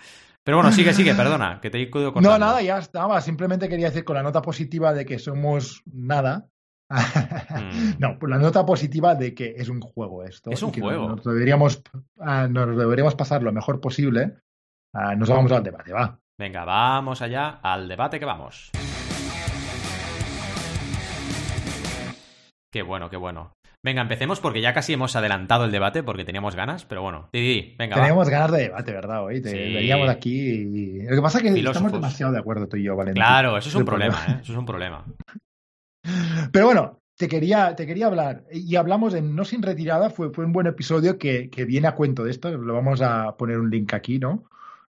Pero bueno, sigue, sigue, perdona, que te he ido No, nada, ya estaba. Simplemente quería decir con la nota positiva de que somos nada. <laughs> No, pues la nota positiva de que es un juego esto. Es un juego. Nos deberíamos, ah, nos deberíamos pasar lo mejor posible. Ah, nos vamos al debate, va. Venga, vamos allá al debate que vamos. Qué bueno, qué bueno. Venga, empecemos porque ya casi hemos adelantado el debate porque teníamos ganas, pero bueno, Didi, venga. Teníamos ganas de debate, ¿verdad? Hoy veníamos aquí. Lo que pasa es que estamos demasiado de acuerdo tú y yo, Valentín. Claro, eso es un problema, ¿eh? Eso es un problema. <laughs> Pero bueno, te quería, te quería hablar. Y hablamos en No Sin Retirada, fue, fue un buen episodio que, que, viene a cuento de esto. Lo vamos a poner un link aquí, ¿no?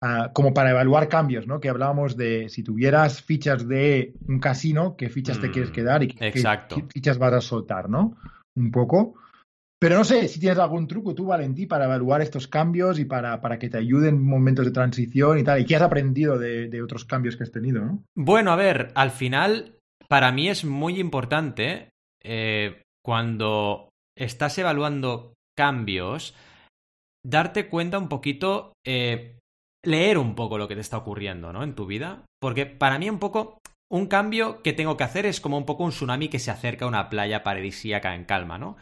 Ah, como para evaluar cambios, ¿no? Que hablábamos de si tuvieras fichas de un casino, qué fichas te quieres mm, quedar y qué, fichas vas a soltar, ¿no? Un poco. Pero no sé si tienes algún truco tú, Valentí, para evaluar estos cambios y para, para, que te ayuden en momentos de transición y tal. ¿Y qué has aprendido de, de otros cambios que has tenido, no? Bueno, a ver, al final para mí es muy importante eh, cuando estás evaluando cambios, darte cuenta un poquito, eh, leer un poco lo que te está ocurriendo, ¿no? En tu vida. Porque para mí un poco, un cambio que tengo que hacer es como un poco un tsunami que se acerca a una playa paradisíaca en calma, ¿no?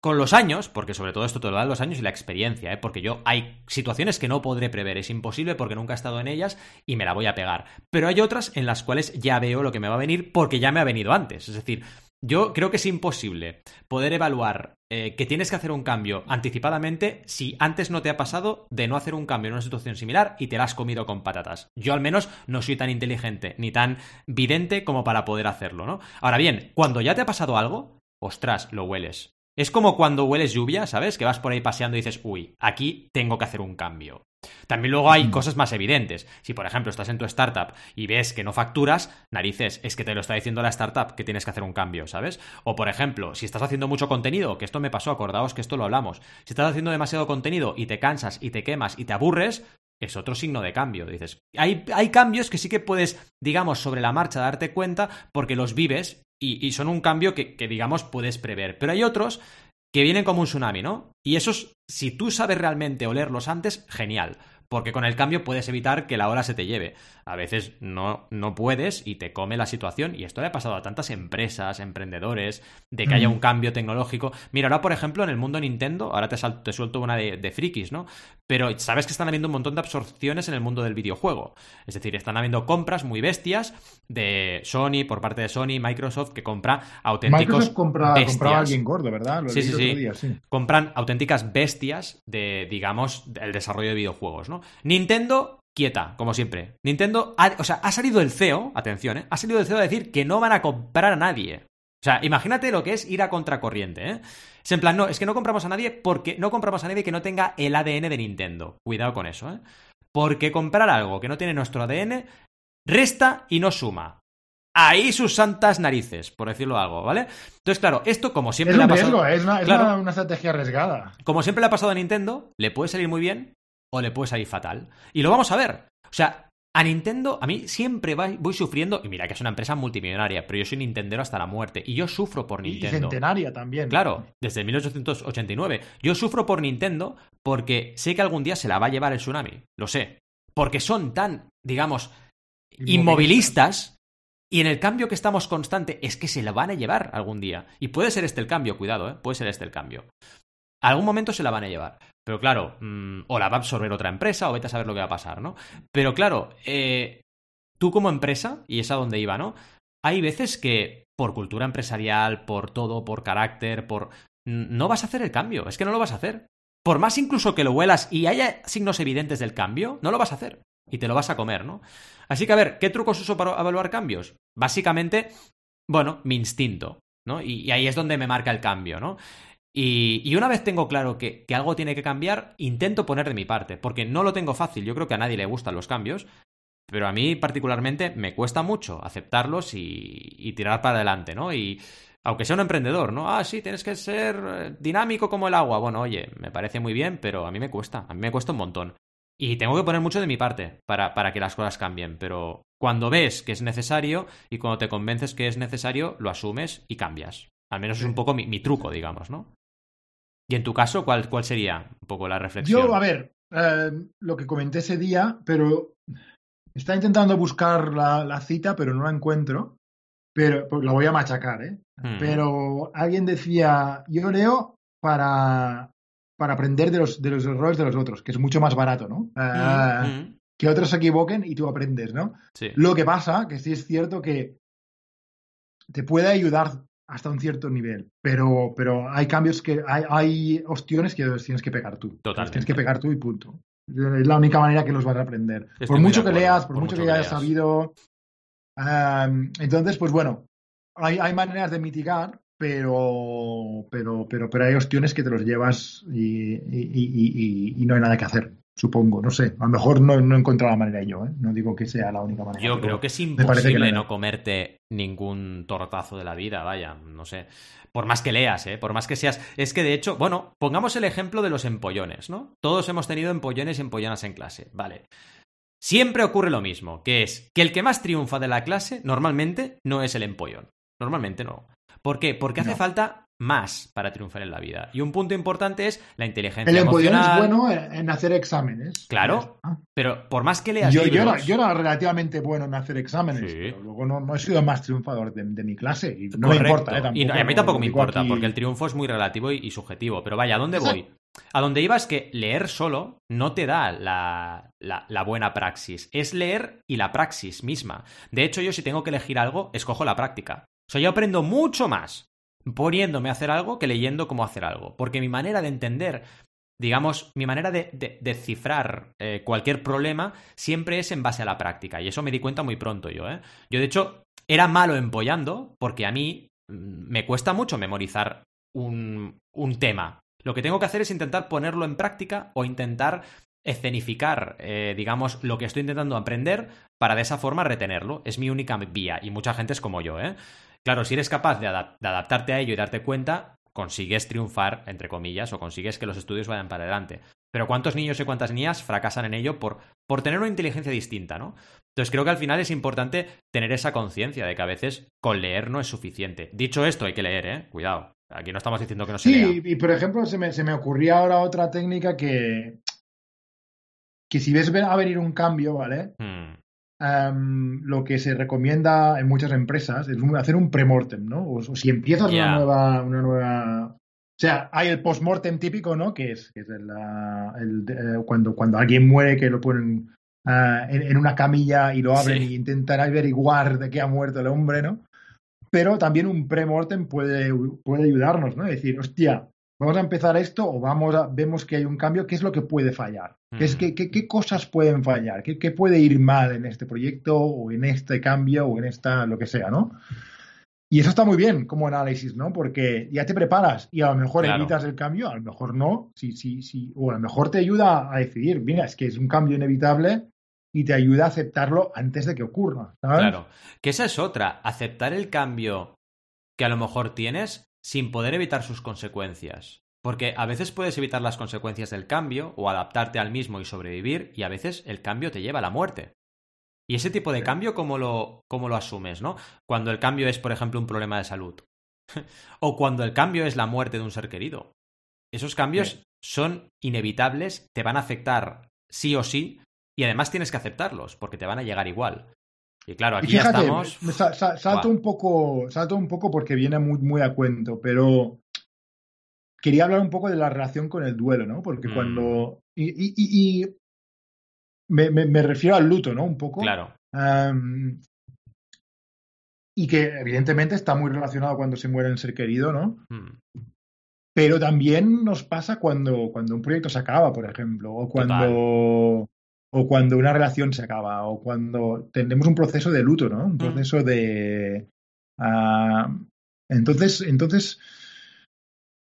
Con los años, porque sobre todo esto te lo dan los años y la experiencia, ¿eh? porque yo hay situaciones que no podré prever, es imposible porque nunca he estado en ellas y me la voy a pegar. Pero hay otras en las cuales ya veo lo que me va a venir porque ya me ha venido antes. Es decir, yo creo que es imposible poder evaluar eh, que tienes que hacer un cambio anticipadamente si antes no te ha pasado de no hacer un cambio en una situación similar y te la has comido con patatas. Yo al menos no soy tan inteligente ni tan vidente como para poder hacerlo, ¿no? Ahora bien, cuando ya te ha pasado algo, ostras, lo hueles. Es como cuando hueles lluvia, ¿sabes? Que vas por ahí paseando y dices, uy, aquí tengo que hacer un cambio. También luego hay cosas más evidentes. Si, por ejemplo, estás en tu startup y ves que no facturas, narices, es que te lo está diciendo la startup que tienes que hacer un cambio, ¿sabes? O, por ejemplo, si estás haciendo mucho contenido, que esto me pasó, acordaos que esto lo hablamos. Si estás haciendo demasiado contenido y te cansas y te quemas y te aburres, es otro signo de cambio. Dices, hay, hay cambios que sí que puedes, digamos, sobre la marcha darte cuenta porque los vives y, son un cambio que, que, digamos, puedes prever. Pero hay otros que vienen como un tsunami, ¿no? Y esos, si tú sabes realmente olerlos antes, genial porque con el cambio puedes evitar que la ola se te lleve. A veces no, no puedes y te come la situación, y esto le ha pasado a tantas empresas, emprendedores, de que haya un cambio tecnológico. Mira, ahora, por ejemplo, en el mundo Nintendo, ahora te, te suelto una de, de, frikis, ¿no? Pero sabes que están habiendo un montón de absorciones en el mundo del videojuego. Es decir, están habiendo compras muy bestias de Sony, por parte de Sony, Microsoft, que compra auténticos. Microsoft compra, compraba a alguien gordo, ¿verdad? sí, sí, sí. Compran auténticas bestias de, digamos, el desarrollo de videojuegos, ¿no? Nintendo, quieta, como siempre. Nintendo, ha, o sea, ha salido el CEO, atención, ¿eh? Ha salido el CEO a decir que no van a comprar a nadie. O sea, imagínate lo que es ir a contracorriente, ¿eh? Es en plan, no, es que no compramos a nadie porque no compramos a nadie que no tenga el ADN de Nintendo. Cuidado con eso, ¿eh? Porque comprar algo que no tiene nuestro ADN resta y no suma. Ahí sus santas narices, por decirlo algo, ¿vale? Entonces, claro, esto como siempre le ha pasado. es, una, una, estrategia arriesgada. Como siempre le ha pasado a Nintendo, le puede salir muy bien o le puede salir fatal. Y lo vamos a ver. O sea, a Nintendo, a mí siempre voy sufriendo, y mira que es una empresa multimillonaria, pero yo soy Nintendero hasta la muerte, y yo sufro por Nintendo. Y centenaria también. Claro, desde 1889. Yo sufro por Nintendo porque sé que algún día se la va a llevar el tsunami, lo sé. Porque son tan, digamos, inmovilistas, y en el cambio que estamos constante es que se la van a llevar algún día. Y puede ser este el cambio, cuidado, ¿eh? puede ser este el cambio. Algún momento se la van a llevar. Pero claro, mm, o la va a absorber otra empresa o vete a saber lo que va a pasar, ¿no? Pero claro, eh, tú como empresa, y es a donde iba, ¿no? Hay veces que por cultura empresarial, por todo, por carácter, por... No vas a hacer el cambio, es que no lo vas a hacer. Por más incluso que lo huelas y haya signos evidentes del cambio, no lo vas a hacer. Y te lo vas a comer, ¿no? Así que a ver, ¿qué trucos uso para evaluar cambios? Básicamente, bueno, mi instinto, ¿no? y ahí es donde me marca el cambio, ¿no? Y, una vez tengo claro que, algo tiene que cambiar, intento poner de mi parte, porque no lo tengo fácil. Yo creo que a nadie le gustan los cambios, pero a mí particularmente me cuesta mucho aceptarlos y, tirar para adelante, ¿no? Y aunque sea un emprendedor, ¿no? Ah, sí, tienes que ser eh, dinámico como el agua. Bueno, oye, me parece muy bien, pero a mí me cuesta, a mí me cuesta un montón. Y tengo que poner mucho de mi parte para, para que las cosas cambien, pero cuando ves que es necesario y cuando te convences que es necesario, lo asumes y cambias. Al menos es un poco mi truco, digamos, ¿no? Y en tu caso, ¿cuál, cuál sería un poco la reflexión? Yo, a ver, eh, lo que comenté ese día, pero está intentando buscar la, cita, pero no la encuentro. Pero pues, la voy a machacar, ¿eh? Hmm. Pero alguien decía, yo leo para, para aprender de los, de los errores de los otros, que es mucho más barato, ¿no? Eh, hmm, hmm. Que otros se equivoquen y tú aprendes, ¿no? Sí. Lo que pasa, que sí es cierto que te puede ayudar hasta un cierto nivel. Pero, pero hay cambios que hay, hay opciones que tienes que pegar tú. Totalmente. Tienes que pegar tú y punto. Es la única manera que los vas a aprender. por mucho que leas, por, mucho, que, hayas sabido. entonces, pues bueno, hay, hay maneras de mitigar, pero, pero, pero, pero hay opciones que te los llevas y, y, y no hay nada que hacer supongo, no sé, a lo mejor no, no he encontrado la manera yo, ¿eh? no digo que sea la única manera. Yo creo que es imposible no comerte ningún tortazo de la vida, vaya, no sé, por más que leas, ¿eh? por más que seas, es que de hecho, bueno, pongamos el ejemplo de los empollones, ¿no? Todos hemos tenido empollones y empollonas en clase, vale. Siempre ocurre lo mismo, que es que el que más triunfa de la clase normalmente no es el empollón, normalmente no. ¿Por qué? Porque hace falta más para triunfar en la vida. Y un punto importante es la inteligencia el emocional. es bueno en hacer exámenes. Claro, pero por más que leas yo, libros... yo, era, relativamente bueno en hacer exámenes, pero luego no, he sido más triunfador de, mi clase. Y no me importa, ¿eh? y a mí tampoco me importa, porque el triunfo es muy relativo y, subjetivo. Pero vaya, ¿a dónde voy? A dónde iba es que leer solo no te da la, la, buena praxis. Es leer y la praxis misma. De hecho, yo si tengo que elegir algo, escojo la práctica. O sea, yo aprendo mucho más poniéndome a hacer algo que leyendo cómo hacer algo. Porque mi manera de entender, digamos, mi manera de, descifrar eh, cualquier problema siempre es en base a la práctica. Y eso me di cuenta muy pronto yo, ¿eh? Yo, de hecho, era malo empollando porque a mí mm, me cuesta mucho memorizar un, un tema. Lo que tengo que hacer es intentar ponerlo en práctica o intentar escenificar, eh, digamos, lo que estoy intentando aprender para de esa forma retenerlo. Es mi única vía y mucha gente es como yo, ¿eh? Claro, si eres capaz de, adaptarte a ello y darte cuenta, consigues triunfar, entre comillas, o consigues que los estudios vayan para adelante. Pero ¿cuántos niños y cuántas niñas fracasan en ello por, por tener una inteligencia distinta, ¿no? Entonces creo que al final es importante tener esa conciencia de que a veces con leer no es suficiente. Dicho esto, hay que leer, ¿eh? Cuidado. Aquí no estamos diciendo que no se sí, y por ejemplo, se me, se me ocurría ahora otra técnica que, que si ves a venir un cambio, ¿vale? Hmm. Lo que se recomienda en muchas empresas es hacer un premortem, ¿no? O, si empiezas una nueva, una nueva. O sea, hay el postmortem típico, ¿no? Que es, que es el, eh, cuando, cuando alguien muere, que lo ponen ah, en, una camilla y lo abren e intentan averiguar de qué ha muerto el hombre, ¿no? Pero también un premortem puede, puede ayudarnos, ¿no? Es decir, hostia, vamos a empezar esto o vamos a, vemos que hay un cambio, ¿qué es lo que puede fallar? ¿Qué, es, qué, qué, cosas pueden fallar? ¿Qué, ¿Qué, puede ir mal en este proyecto o en este cambio o en esta, lo que sea, ¿no? Y eso está muy bien como análisis, ¿no? Porque ya te preparas y a lo mejor evitas el cambio, a lo mejor no, sí, sí, sí, o a lo mejor te ayuda a decidir, mira, es que es un cambio inevitable y te ayuda a aceptarlo antes de que ocurra. ¿sabes? Claro, que esa es otra, aceptar el cambio que a lo mejor tienes sin poder evitar sus consecuencias. Porque a veces puedes evitar las consecuencias del cambio o adaptarte al mismo y sobrevivir, y a veces el cambio te lleva a la muerte. Y ese tipo de cambio, ¿cómo lo, cómo lo asumes, no? Cuando el cambio es, por ejemplo, un problema de salud. <laughs> o cuando el cambio es la muerte de un ser querido. Esos cambios son inevitables, te van a afectar sí o sí, y además tienes que aceptarlos, porque te van a llegar igual. Y claro, aquí ya estamos. salto un poco, salto un poco porque viene muy, muy a cuento, pero quería hablar un poco de la relación con el duelo, ¿no? Porque mm. cuando. Y, me, me, refiero al luto, ¿no? Un poco. Claro. y que evidentemente está muy relacionado cuando se muere el ser querido, ¿no? Mm. Pero también nos pasa cuando, cuando un proyecto se acaba, por ejemplo, o cuando o cuando una relación se acaba, o cuando tenemos un proceso de luto, ¿no? Un mm. proceso de... Ah, entonces, entonces,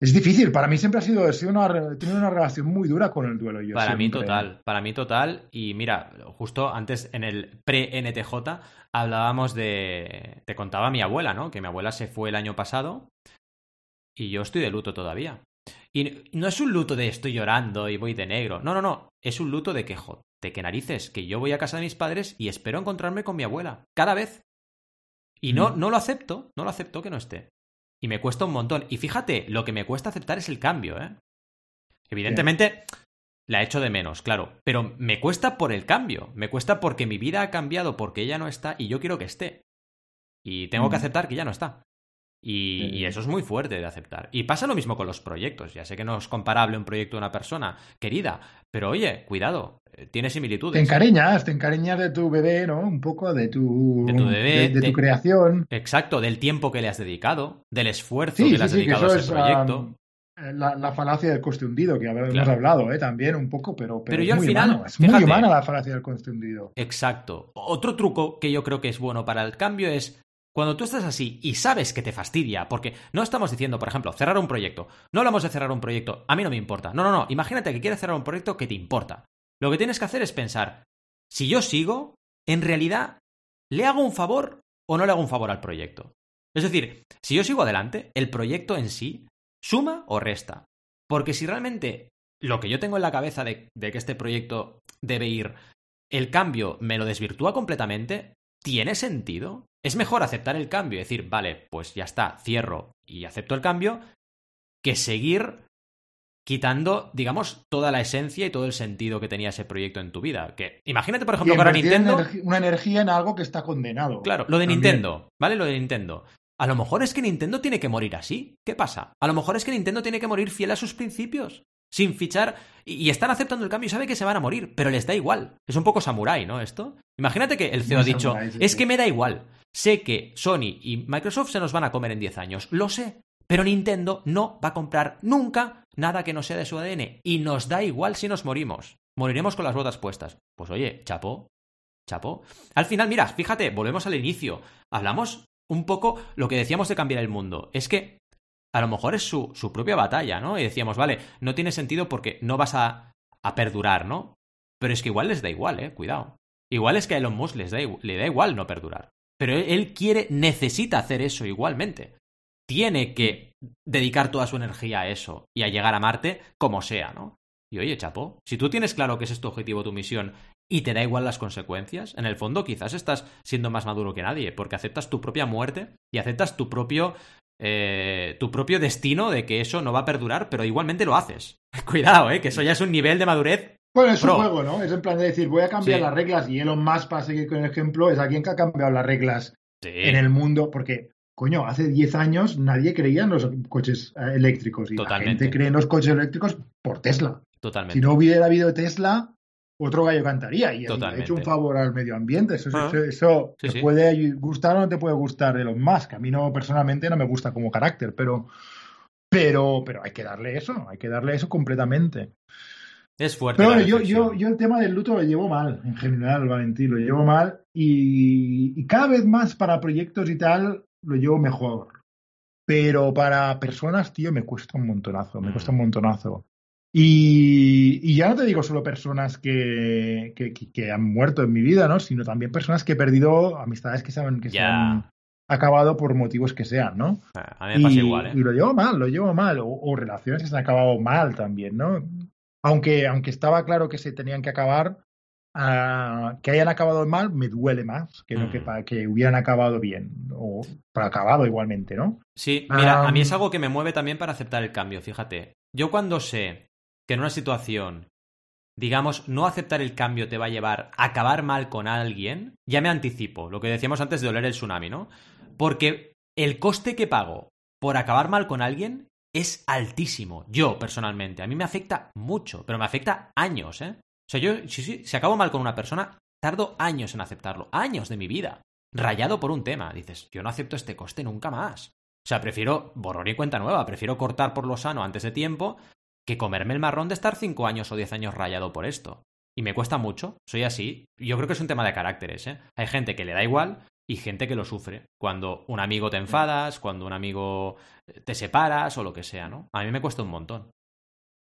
es difícil. Para mí siempre ha sido, ha sido una, tiene una relación muy dura con el duelo. Yo para mí total, para mí total. Y mira, justo antes en el pre-NTJ hablábamos de... Te contaba mi abuela, ¿no? Que mi abuela se fue el año pasado y yo estoy de luto todavía. Y no es un luto de estoy llorando y voy de negro. No, no, no. Es un luto de que, de que narices, que yo voy a casa de mis padres y espero encontrarme con mi abuela. Cada vez. Y no, mm. no lo acepto, no lo acepto que no esté. Y me cuesta un montón. Y fíjate, lo que me cuesta aceptar es el cambio, ¿eh? Evidentemente, la echo de menos, claro. Pero me cuesta por el cambio. Me cuesta porque mi vida ha cambiado, porque ella no está y yo quiero que esté. Y tengo que mm. aceptar que ya no está. Y, eso es muy fuerte de aceptar. Y pasa lo mismo con los proyectos. Ya sé que no es comparable un proyecto de una persona querida, pero oye, cuidado, eh, tiene similitudes. Te encariñas, te encariñas de tu bebé, ¿no? Un poco de tu, de tu, bebé, de, tu creación. Exacto, del tiempo que le has dedicado, del esfuerzo que le has dedicado a ese proyecto. la, falacia del coste hundido, que hemos hablado ¿eh? también un poco, pero, pero, yo al final, es muy humana la falacia del coste hundido. Exacto. Otro truco que yo creo que es bueno para el cambio es cuando tú estás así y sabes que te fastidia, porque no estamos diciendo, por ejemplo, cerrar un proyecto. No hablamos de cerrar un proyecto, a mí no me importa. No, no, no, imagínate que quieres cerrar un proyecto que te importa. Lo que tienes que hacer es pensar, si yo sigo, en realidad, ¿le hago un favor o no le hago un favor al proyecto? Es decir, si yo sigo adelante, el proyecto en sí suma o resta. Porque si realmente lo que yo tengo en la cabeza de, de que este proyecto debe ir, el cambio me lo desvirtúa completamente, ¿tiene sentido? Es mejor aceptar el cambio y decir, vale, pues ya está, cierro y acepto el cambio, que seguir quitando, digamos, toda la esencia y todo el sentido que tenía ese proyecto en tu vida. Que imagínate, por ejemplo, que ahora Nintendo. Una energía en algo que está condenado. Claro, lo de Nintendo, ¿vale? Lo de Nintendo. A lo mejor es que Nintendo tiene que morir así. ¿Qué pasa? A lo mejor es que Nintendo tiene que morir fiel a sus principios. Sin fichar y están aceptando el cambio y sabe que se van a morir, pero les da igual. Es un poco samurái, ¿no? Esto. Imagínate que el CEO ha dicho, es que me da igual. Sé que Sony y Microsoft se nos van a comer en 10 años, lo sé, pero Nintendo no va a comprar nunca nada que no sea de su ADN y nos da igual si nos morimos. Moriremos con las botas puestas. Pues oye, chapo, chapo. Al final, mira, fíjate, volvemos al inicio. Hablamos un poco lo que decíamos de cambiar el mundo. Es que a lo mejor es su, su propia batalla, ¿no? Y decíamos, vale, no tiene sentido porque no vas a, a perdurar, ¿no? Pero es que igual les da igual, ¿eh? Cuidado. Igual es que a Elon Musk les da, le da igual no perdurar. Pero él quiere, necesita hacer eso igualmente. Tiene que dedicar toda su energía a eso y a llegar a Marte como sea, ¿no? Y oye, chapo, si tú tienes claro que ese es tu objetivo, tu misión, y te da igual las consecuencias, en el fondo quizás estás siendo más maduro que nadie, porque aceptas tu propia muerte y aceptas tu propio eh, tu propio destino de que eso no va a perdurar, pero igualmente lo haces. <laughs> Cuidado, eh, que eso ya es un nivel de madurez. Bueno, es un juego, ¿no? Es en plan de decir, voy a cambiar las reglas y Elon Musk, para seguir con el ejemplo, es alguien que ha cambiado las reglas en el mundo, porque, coño, hace 10 años nadie creía en los coches eh, eléctricos y la gente cree en los coches eléctricos por Tesla. Totalmente. Si no hubiera habido Tesla, otro gallo cantaría y ha hecho un favor al medio ambiente. Eso, ah. eso, te puede gustar o no te puede gustar de los más. Que a mí no, personalmente no me gusta como carácter, pero, pero, pero hay que darle eso, hay que darle eso completamente. Es fuerte. Pero yo, yo, yo el tema del luto lo llevo mal, en general, Valentín, lo llevo mal y, y cada vez más para proyectos y tal lo llevo mejor. Pero para personas, tío, me cuesta un montonazo, me cuesta un mm. montonazo. Y, ya no te digo solo personas que, que, han muerto en mi vida, ¿no? Sino también personas que he perdido amistades que, saben, que se han acabado por motivos que sean, ¿no? Ah, a mí me pasa y, igual, ¿eh? Y lo llevo mal, lo llevo mal. O, relaciones que se han acabado mal también, ¿no? Aunque, aunque estaba claro que se tenían que acabar, uh, que hayan acabado mal me duele más que, no que, mm. que hubieran acabado bien. O para acabado igualmente, ¿no? Sí, mira, a mí es algo que me mueve también para aceptar el cambio, fíjate. Yo cuando sé que en una situación, digamos, no aceptar el cambio te va a llevar a acabar mal con alguien, ya me anticipo, lo que decíamos antes de oler el tsunami, ¿no? Porque el coste que pago por acabar mal con alguien es altísimo. Yo, personalmente, a mí me afecta mucho, pero me afecta años, ¿eh? O sea, yo, si, acabo mal con una persona, tardo años en aceptarlo, años de mi vida, rayado por un tema. Dices, yo no acepto este coste nunca más. O sea, prefiero borrar y cuenta nueva, prefiero cortar por lo sano antes de tiempo que comerme el marrón de estar 5 años o 10 años rayado por esto. Y me cuesta mucho, soy así. Yo creo que es un tema de caracteres, ¿eh? Hay gente que le da igual y gente que lo sufre. Cuando un amigo te enfadas, cuando un amigo eh, te separas o lo que sea, ¿no? A mí me cuesta un montón.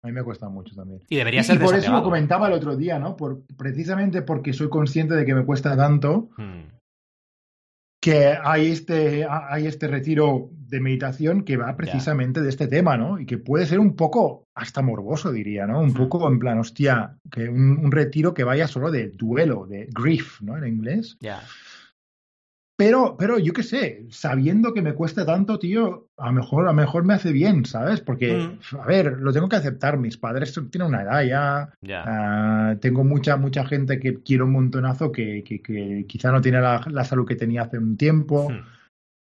A mí me cuesta mucho también. Y debería ser Y por eso lo comentaba el otro día, ¿no? Por, precisamente porque soy consciente de que me cuesta tanto, hmm que hay este, hay este retiro de meditación que va precisamente de este tema, ¿no? Y que puede ser un poco hasta morboso, diría, ¿no? Un poco en plan, hostia, que un, retiro que vaya solo de duelo, de grief, ¿no? En inglés. Ya. Pero, pero yo qué sé, sabiendo que me cuesta tanto, tío, a lo mejor, a mejor me hace bien, ¿sabes? Porque, mm. a ver, lo tengo que aceptar. Mis padres tienen una edad ya. Ah, tengo mucha, mucha gente que quiero un montonazo que, que, quizá no tiene la, salud que tenía hace un tiempo. Hmm.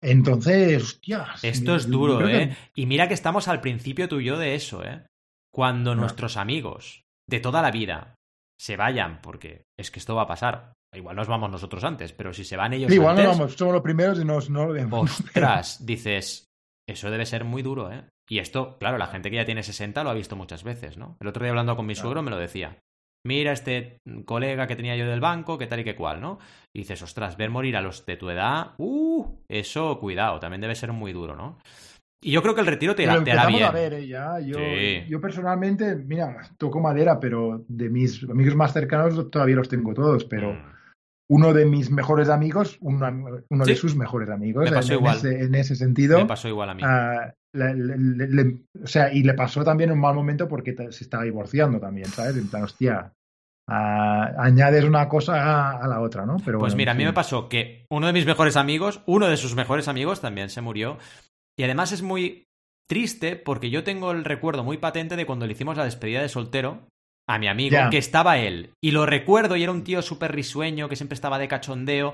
Entonces, hostias. Esto es duro, ¿eh? Y mira que estamos al principio tú y yo de eso, ¿eh? Cuando ah. nuestros amigos de toda la vida se vayan, porque es que esto va a pasar, Igual nos vamos nosotros antes, pero si se van ellos sí, igual no vamos, somos los primeros y nos, no lo vemos. Ostras, <laughs> dices, eso debe ser muy duro, ¿eh? Y esto, claro, la gente que ya tiene 60 lo ha visto muchas veces, ¿no? El otro día hablando con mi suegro me lo decía. Mira este colega que tenía yo del banco, qué tal y qué cual, ¿no? Y dices, ostras, ver morir a los de tu edad, uh, eso, cuidado, también debe ser muy duro, ¿no? Y yo creo que el retiro te, te hará bien. A ver, ¿eh? ya. Yo, yo, personalmente, mira, toco madera, pero de mis amigos más cercanos todavía los tengo todos, pero mm uno de mis mejores amigos, uno, de sus mejores amigos, en, Ese, sentido. Me pasó igual a mí. Ah, o sea, y le pasó también un mal momento porque se estaba divorciando también, ¿sabes? En plan, hostia, ah, añades una cosa a, la otra, ¿no? Pero pues mira, a mí me pasó que uno de mis mejores amigos, uno de sus mejores amigos también se murió. Y además es muy triste porque yo tengo el recuerdo muy patente de cuando le hicimos la despedida de soltero a mi amigo, que estaba él. Y lo recuerdo y era un tío súper risueño, que siempre estaba de cachondeo.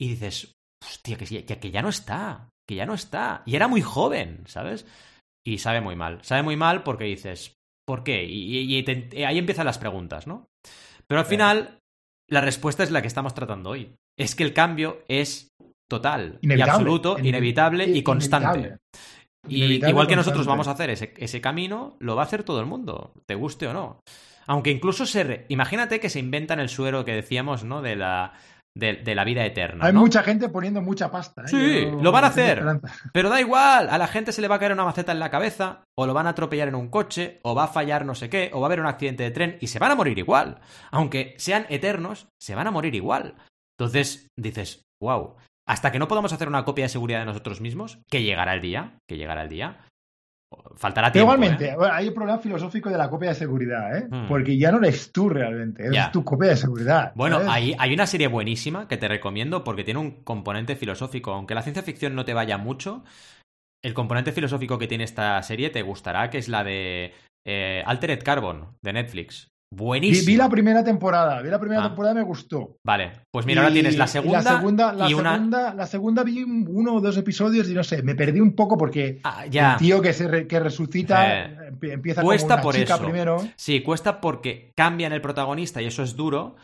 Y dices, hostia, que, que, que ya no está, que ya no está. Y era muy joven, ¿sabes? Y sabe muy mal. Sabe muy mal porque dices, ¿Por qué? Y, ahí empiezan las preguntas, ¿no? Pero al final, la respuesta es la que estamos tratando hoy. Es que el cambio es total y absoluto, inevitable y constante. Y igual que nosotros vamos a hacer ese, ese, camino, lo va a hacer todo el mundo, te guste o no. Aunque incluso se... Imagínate que se inventan el suero que decíamos, ¿no? De la, de, la vida eterna. Hay mucha gente poniendo mucha pasta. ¿eh? Sí, lo van a hacer. <laughs> Pero da igual, a la gente se le va a caer una maceta en la cabeza, o lo van a atropellar en un coche, o va a fallar no sé qué, o va a haber un accidente de tren, y se van a morir igual. Aunque sean eternos, se van a morir igual. Entonces dices, wow, hasta que no podamos hacer una copia de seguridad de nosotros mismos, que llegará el día, que llegará el día, Faltará tiempo. igualmente, ¿eh? hay un problema filosófico de la copia de seguridad, ¿eh? Hmm. Porque ya no eres tú realmente, es tu copia de seguridad. Bueno, hay, hay, una serie buenísima que te recomiendo porque tiene un componente filosófico. Aunque la ciencia ficción no te vaya mucho, el componente filosófico que tiene esta serie te gustará, que es la de eh, Altered Carbon de Netflix. Buenísimo. Vi, la primera temporada, vi la primera ah. temporada y me gustó. Vale, pues mira, ahora tienes la segunda. Y la segunda, la, segunda la segunda vi uno o dos episodios y no sé, me perdí un poco porque ah, el tío que, se que resucita eh, empieza cuesta como una chica primero. Sí, cuesta porque cambian el protagonista y eso es duro,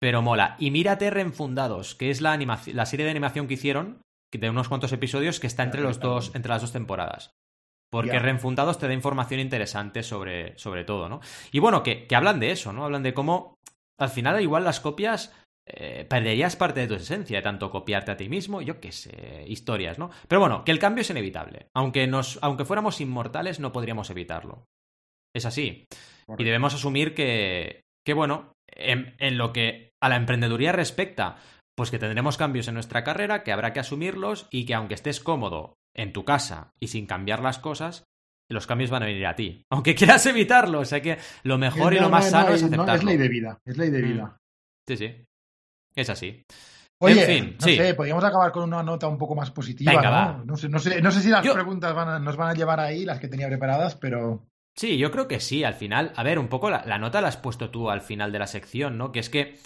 pero mola. Y mírate Renfundados, que es la, la serie de animación que hicieron, de unos cuantos episodios, que está entre, los dos, entre las dos temporadas. Porque Reenfundados te da información interesante sobre, sobre todo, ¿no? Y bueno, que, que, hablan de eso, ¿no? Hablan de cómo al final igual las copias eh, perderías parte de tu esencia, de tanto copiarte a ti mismo, yo qué sé, historias, ¿no? Pero bueno, que el cambio es inevitable. Aunque, nos, aunque fuéramos inmortales, no podríamos evitarlo. Es así. Y debemos asumir que, que bueno, en, en lo que a la emprendeduría respecta, pues que tendremos cambios en nuestra carrera, que habrá que asumirlos y que aunque estés cómodo en tu casa y sin cambiar las cosas, los cambios van a venir a ti. Aunque <laughs> quieras evitarlo. O sea que lo mejor y lo más sano es aceptarlo. es ley de vida. Es ley de mm. vida. Sí, sí. Es así. Oye, en fin, no sé, podríamos acabar con una nota un poco más positiva, ¿no? No sé, no sé, no sé si las preguntas nos van a llevar ahí, las que tenía preparadas, pero... Sí, yo creo que sí, al final. A ver, un poco la, la nota la has puesto tú al final de la sección, ¿no? Que es que,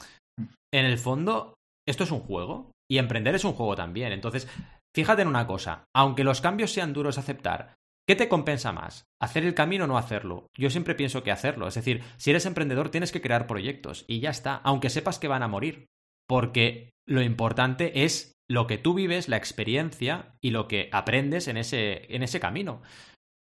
en el fondo, esto es un juego y emprender es un juego también. Entonces, Fíjate en una cosa, aunque los cambios sean duros a aceptar, ¿qué te compensa más? ¿Hacer el camino o no hacerlo? Yo siempre pienso que hacerlo, es decir, si eres emprendedor tienes que crear proyectos y ya está, aunque sepas que van a morir, porque lo importante es lo que tú vives, la experiencia y lo que aprendes en ese, en ese camino.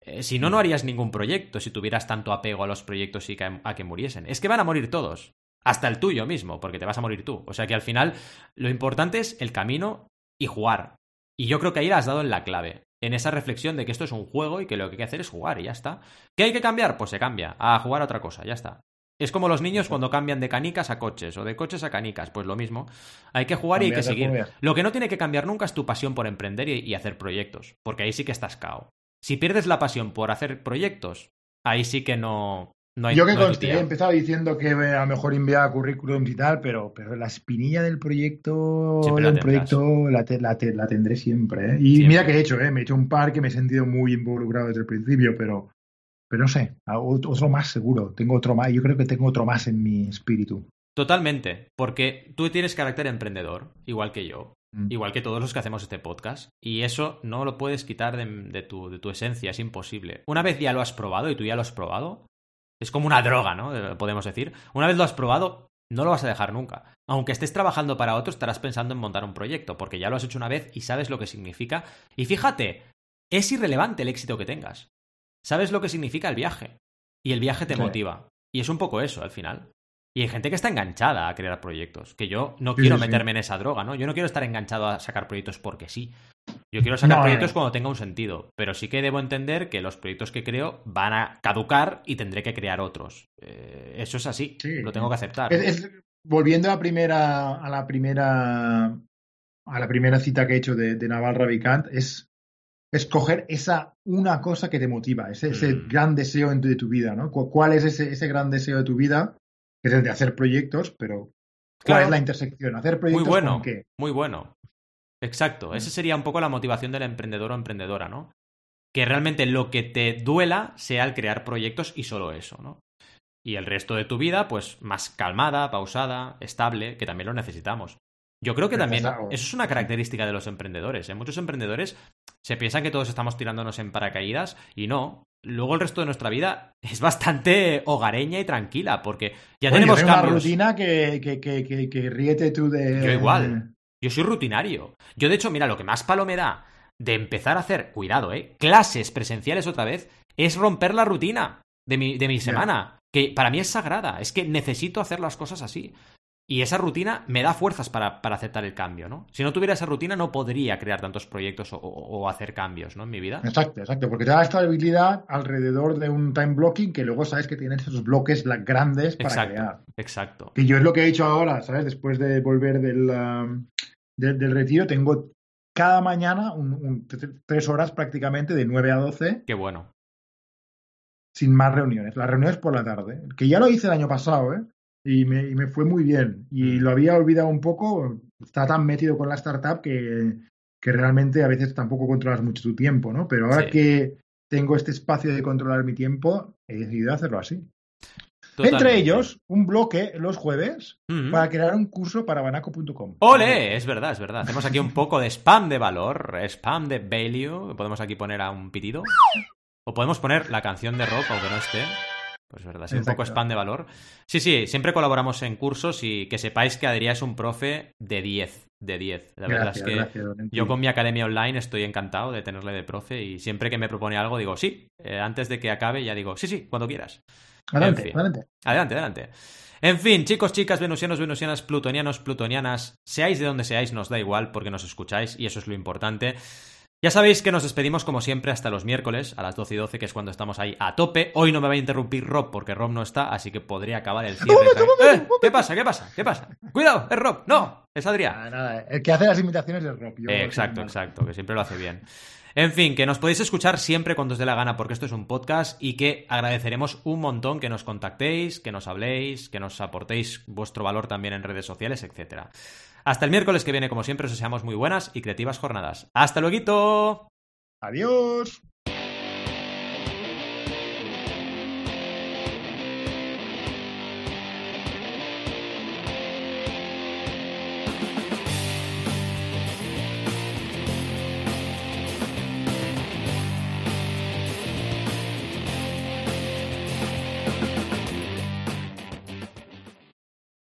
Eh, si no, no harías ningún proyecto si tuvieras tanto apego a los proyectos y a que muriesen. Es que van a morir todos, hasta el tuyo mismo, porque te vas a morir tú. O sea que al final lo importante es el camino y jugar. Y yo creo que ahí la has dado en la clave, en esa reflexión de que esto es un juego y que lo que hay que hacer es jugar y ya está. ¿Qué hay que cambiar? Pues se cambia, a jugar a otra cosa, ya está. Es como los niños cuando cambian de canicas a coches o de coches a canicas, pues lo mismo. Hay que jugar y hay que seguir. Lo que no tiene que cambiar nunca es tu pasión por emprender y, hacer proyectos, porque ahí sí que estás cao. Si pierdes la pasión por hacer proyectos, ahí sí que no, yo que conste, he empezado diciendo que a lo mejor enviaba currículums y tal, pero, pero la espinilla del proyecto, del proyecto la, la, tendré siempre. ¿eh? Y mira que he hecho, ¿eh? me he hecho un par que me he sentido muy involucrado desde el principio, pero, pero no sé, otro más seguro. Tengo otro más, yo creo que tengo otro más en mi espíritu. Totalmente, porque tú tienes carácter emprendedor, igual que yo, mm. igual que todos los que hacemos este podcast, y eso no lo puedes quitar de, tu, de tu esencia, es imposible. Una vez ya lo has probado y tú ya lo has probado, es como una droga, ¿no? Eh, podemos decir. Una vez lo has probado, no lo vas a dejar nunca. Aunque estés trabajando para otro, estarás pensando en montar un proyecto, porque ya lo has hecho una vez y sabes lo que significa. Y fíjate, es irrelevante el éxito que tengas. Sabes lo que significa el viaje. Y el viaje te motiva. Y es un poco eso, al final. Y hay gente que está enganchada a crear proyectos, que yo no quiero meterme en esa droga, ¿no? Yo no quiero estar enganchado a sacar proyectos porque sí. Yo quiero sacar proyectos cuando tenga un sentido, pero sí que debo entender que los proyectos que creo van a caducar y tendré que crear otros. Eh, eso es así, lo tengo que aceptar. volviendo a la primera, a la primera, a la primera cita que he hecho de, Naval Ravikant, es escoger esa una cosa que te motiva, ese, ese mm. gran deseo de tu vida, ¿no? ¿Cuál es ese, ese gran deseo de tu vida? que es el de hacer proyectos, pero ¿cuál es la intersección? Hacer proyectos muy bueno, con qué? Muy bueno. Exacto. Mm. Esa sería un poco la motivación del emprendedor o emprendedora, ¿no? Que realmente lo que te duela sea el crear proyectos y solo eso, ¿no? Y el resto de tu vida, pues más calmada, pausada, estable, que también lo necesitamos. Yo creo que también eso es una característica de los emprendedores. ¿eh? Muchos emprendedores se piensan que todos estamos tirándonos en paracaídas y no. luego el resto de nuestra vida <laughs> es bastante hogareña y tranquila, porque ya tenemos cambios. una rutina que, que, que, que, que ríete tú de... Yo igual. Yo soy rutinario. Yo, de hecho, mira, lo que más palo me da de empezar a hacer, cuidado, ¿eh? Clases presenciales otra vez, es romper la rutina de mi, de mi semana. Que para mí es sagrada. Es que necesito hacer las cosas así. Y esa rutina me da fuerzas para, para aceptar el cambio, ¿no? Si no tuviera esa rutina, no podría crear tantos proyectos o, o- o hacer cambios, ¿no? En mi vida. Exacto, exacto, porque te da estabilidad alrededor de un time blocking que luego sabes que tienes esos bloques grandes para Exacto. crear. Exacto. Que yo es lo que he hecho ahora, ¿sabes? Después de volver del, um, de- del retiro, tengo cada mañana un- un- tre- tres horas prácticamente de 9 a 12 Qué bueno. sin más reuniones. Las reuniones por la tarde, que ya lo hice el año pasado, ¿eh? Y me, y me fue muy bien. Y Mm. lo había olvidado un poco. Está tan metido con la startup que, que realmente a veces tampoco controlas mucho tu tiempo, ¿no? Pero ahora Sí. que tengo este espacio de controlar mi tiempo, he decidido hacerlo así. Totalmente. Entre ellos, un bloque los jueves para crear un curso para banaco.com. ¡Ole! Es verdad, es verdad. Hacemos aquí un poco de spam de valor, spam de value. Podemos aquí poner a un pitido. O podemos poner la canción de rock, aunque no esté. Pues es verdad, sí, un poco spam de valor. Sí, sí, siempre colaboramos en cursos y que sepáis que Adrián es un profe de 10. De 10. La verdad Gracias, es que gracias, yo con mi academia online estoy encantado de tenerle de profe y siempre que me propone algo digo sí. Eh, antes de que acabe ya digo sí, sí, cuando quieras. Adelante, en fin. adelante. Adelante, adelante. En fin, chicos, chicas, venusianos, venusianas, plutonianos, plutonianas, seáis de donde seáis, nos da igual porque nos escucháis y eso es lo importante. Ya sabéis que nos despedimos como siempre hasta los miércoles a las 12 y 12, que es cuando estamos ahí a tope. Hoy no me va a interrumpir Rob porque Rob no está, así que podría acabar el cierre. <laughs> ¡Eh! ¿Qué pasa? ¿Qué pasa? ¿Qué pasa? ¡Cuidado! ¡Es Rob! ¡No! ¡Es Adrián! Nada, nada, El que hace las imitaciones es Rob. yo Eh, exacto, exacto, que siempre lo hace bien. En fin, que nos podéis escuchar siempre cuando os dé la gana porque esto es un podcast y que agradeceremos un montón que nos contactéis, que nos habléis, que nos aportéis vuestro valor también en redes sociales, etc. Hasta el miércoles que viene, como siempre, os deseamos muy buenas y creativas jornadas. ¡Hasta luego! Adiós.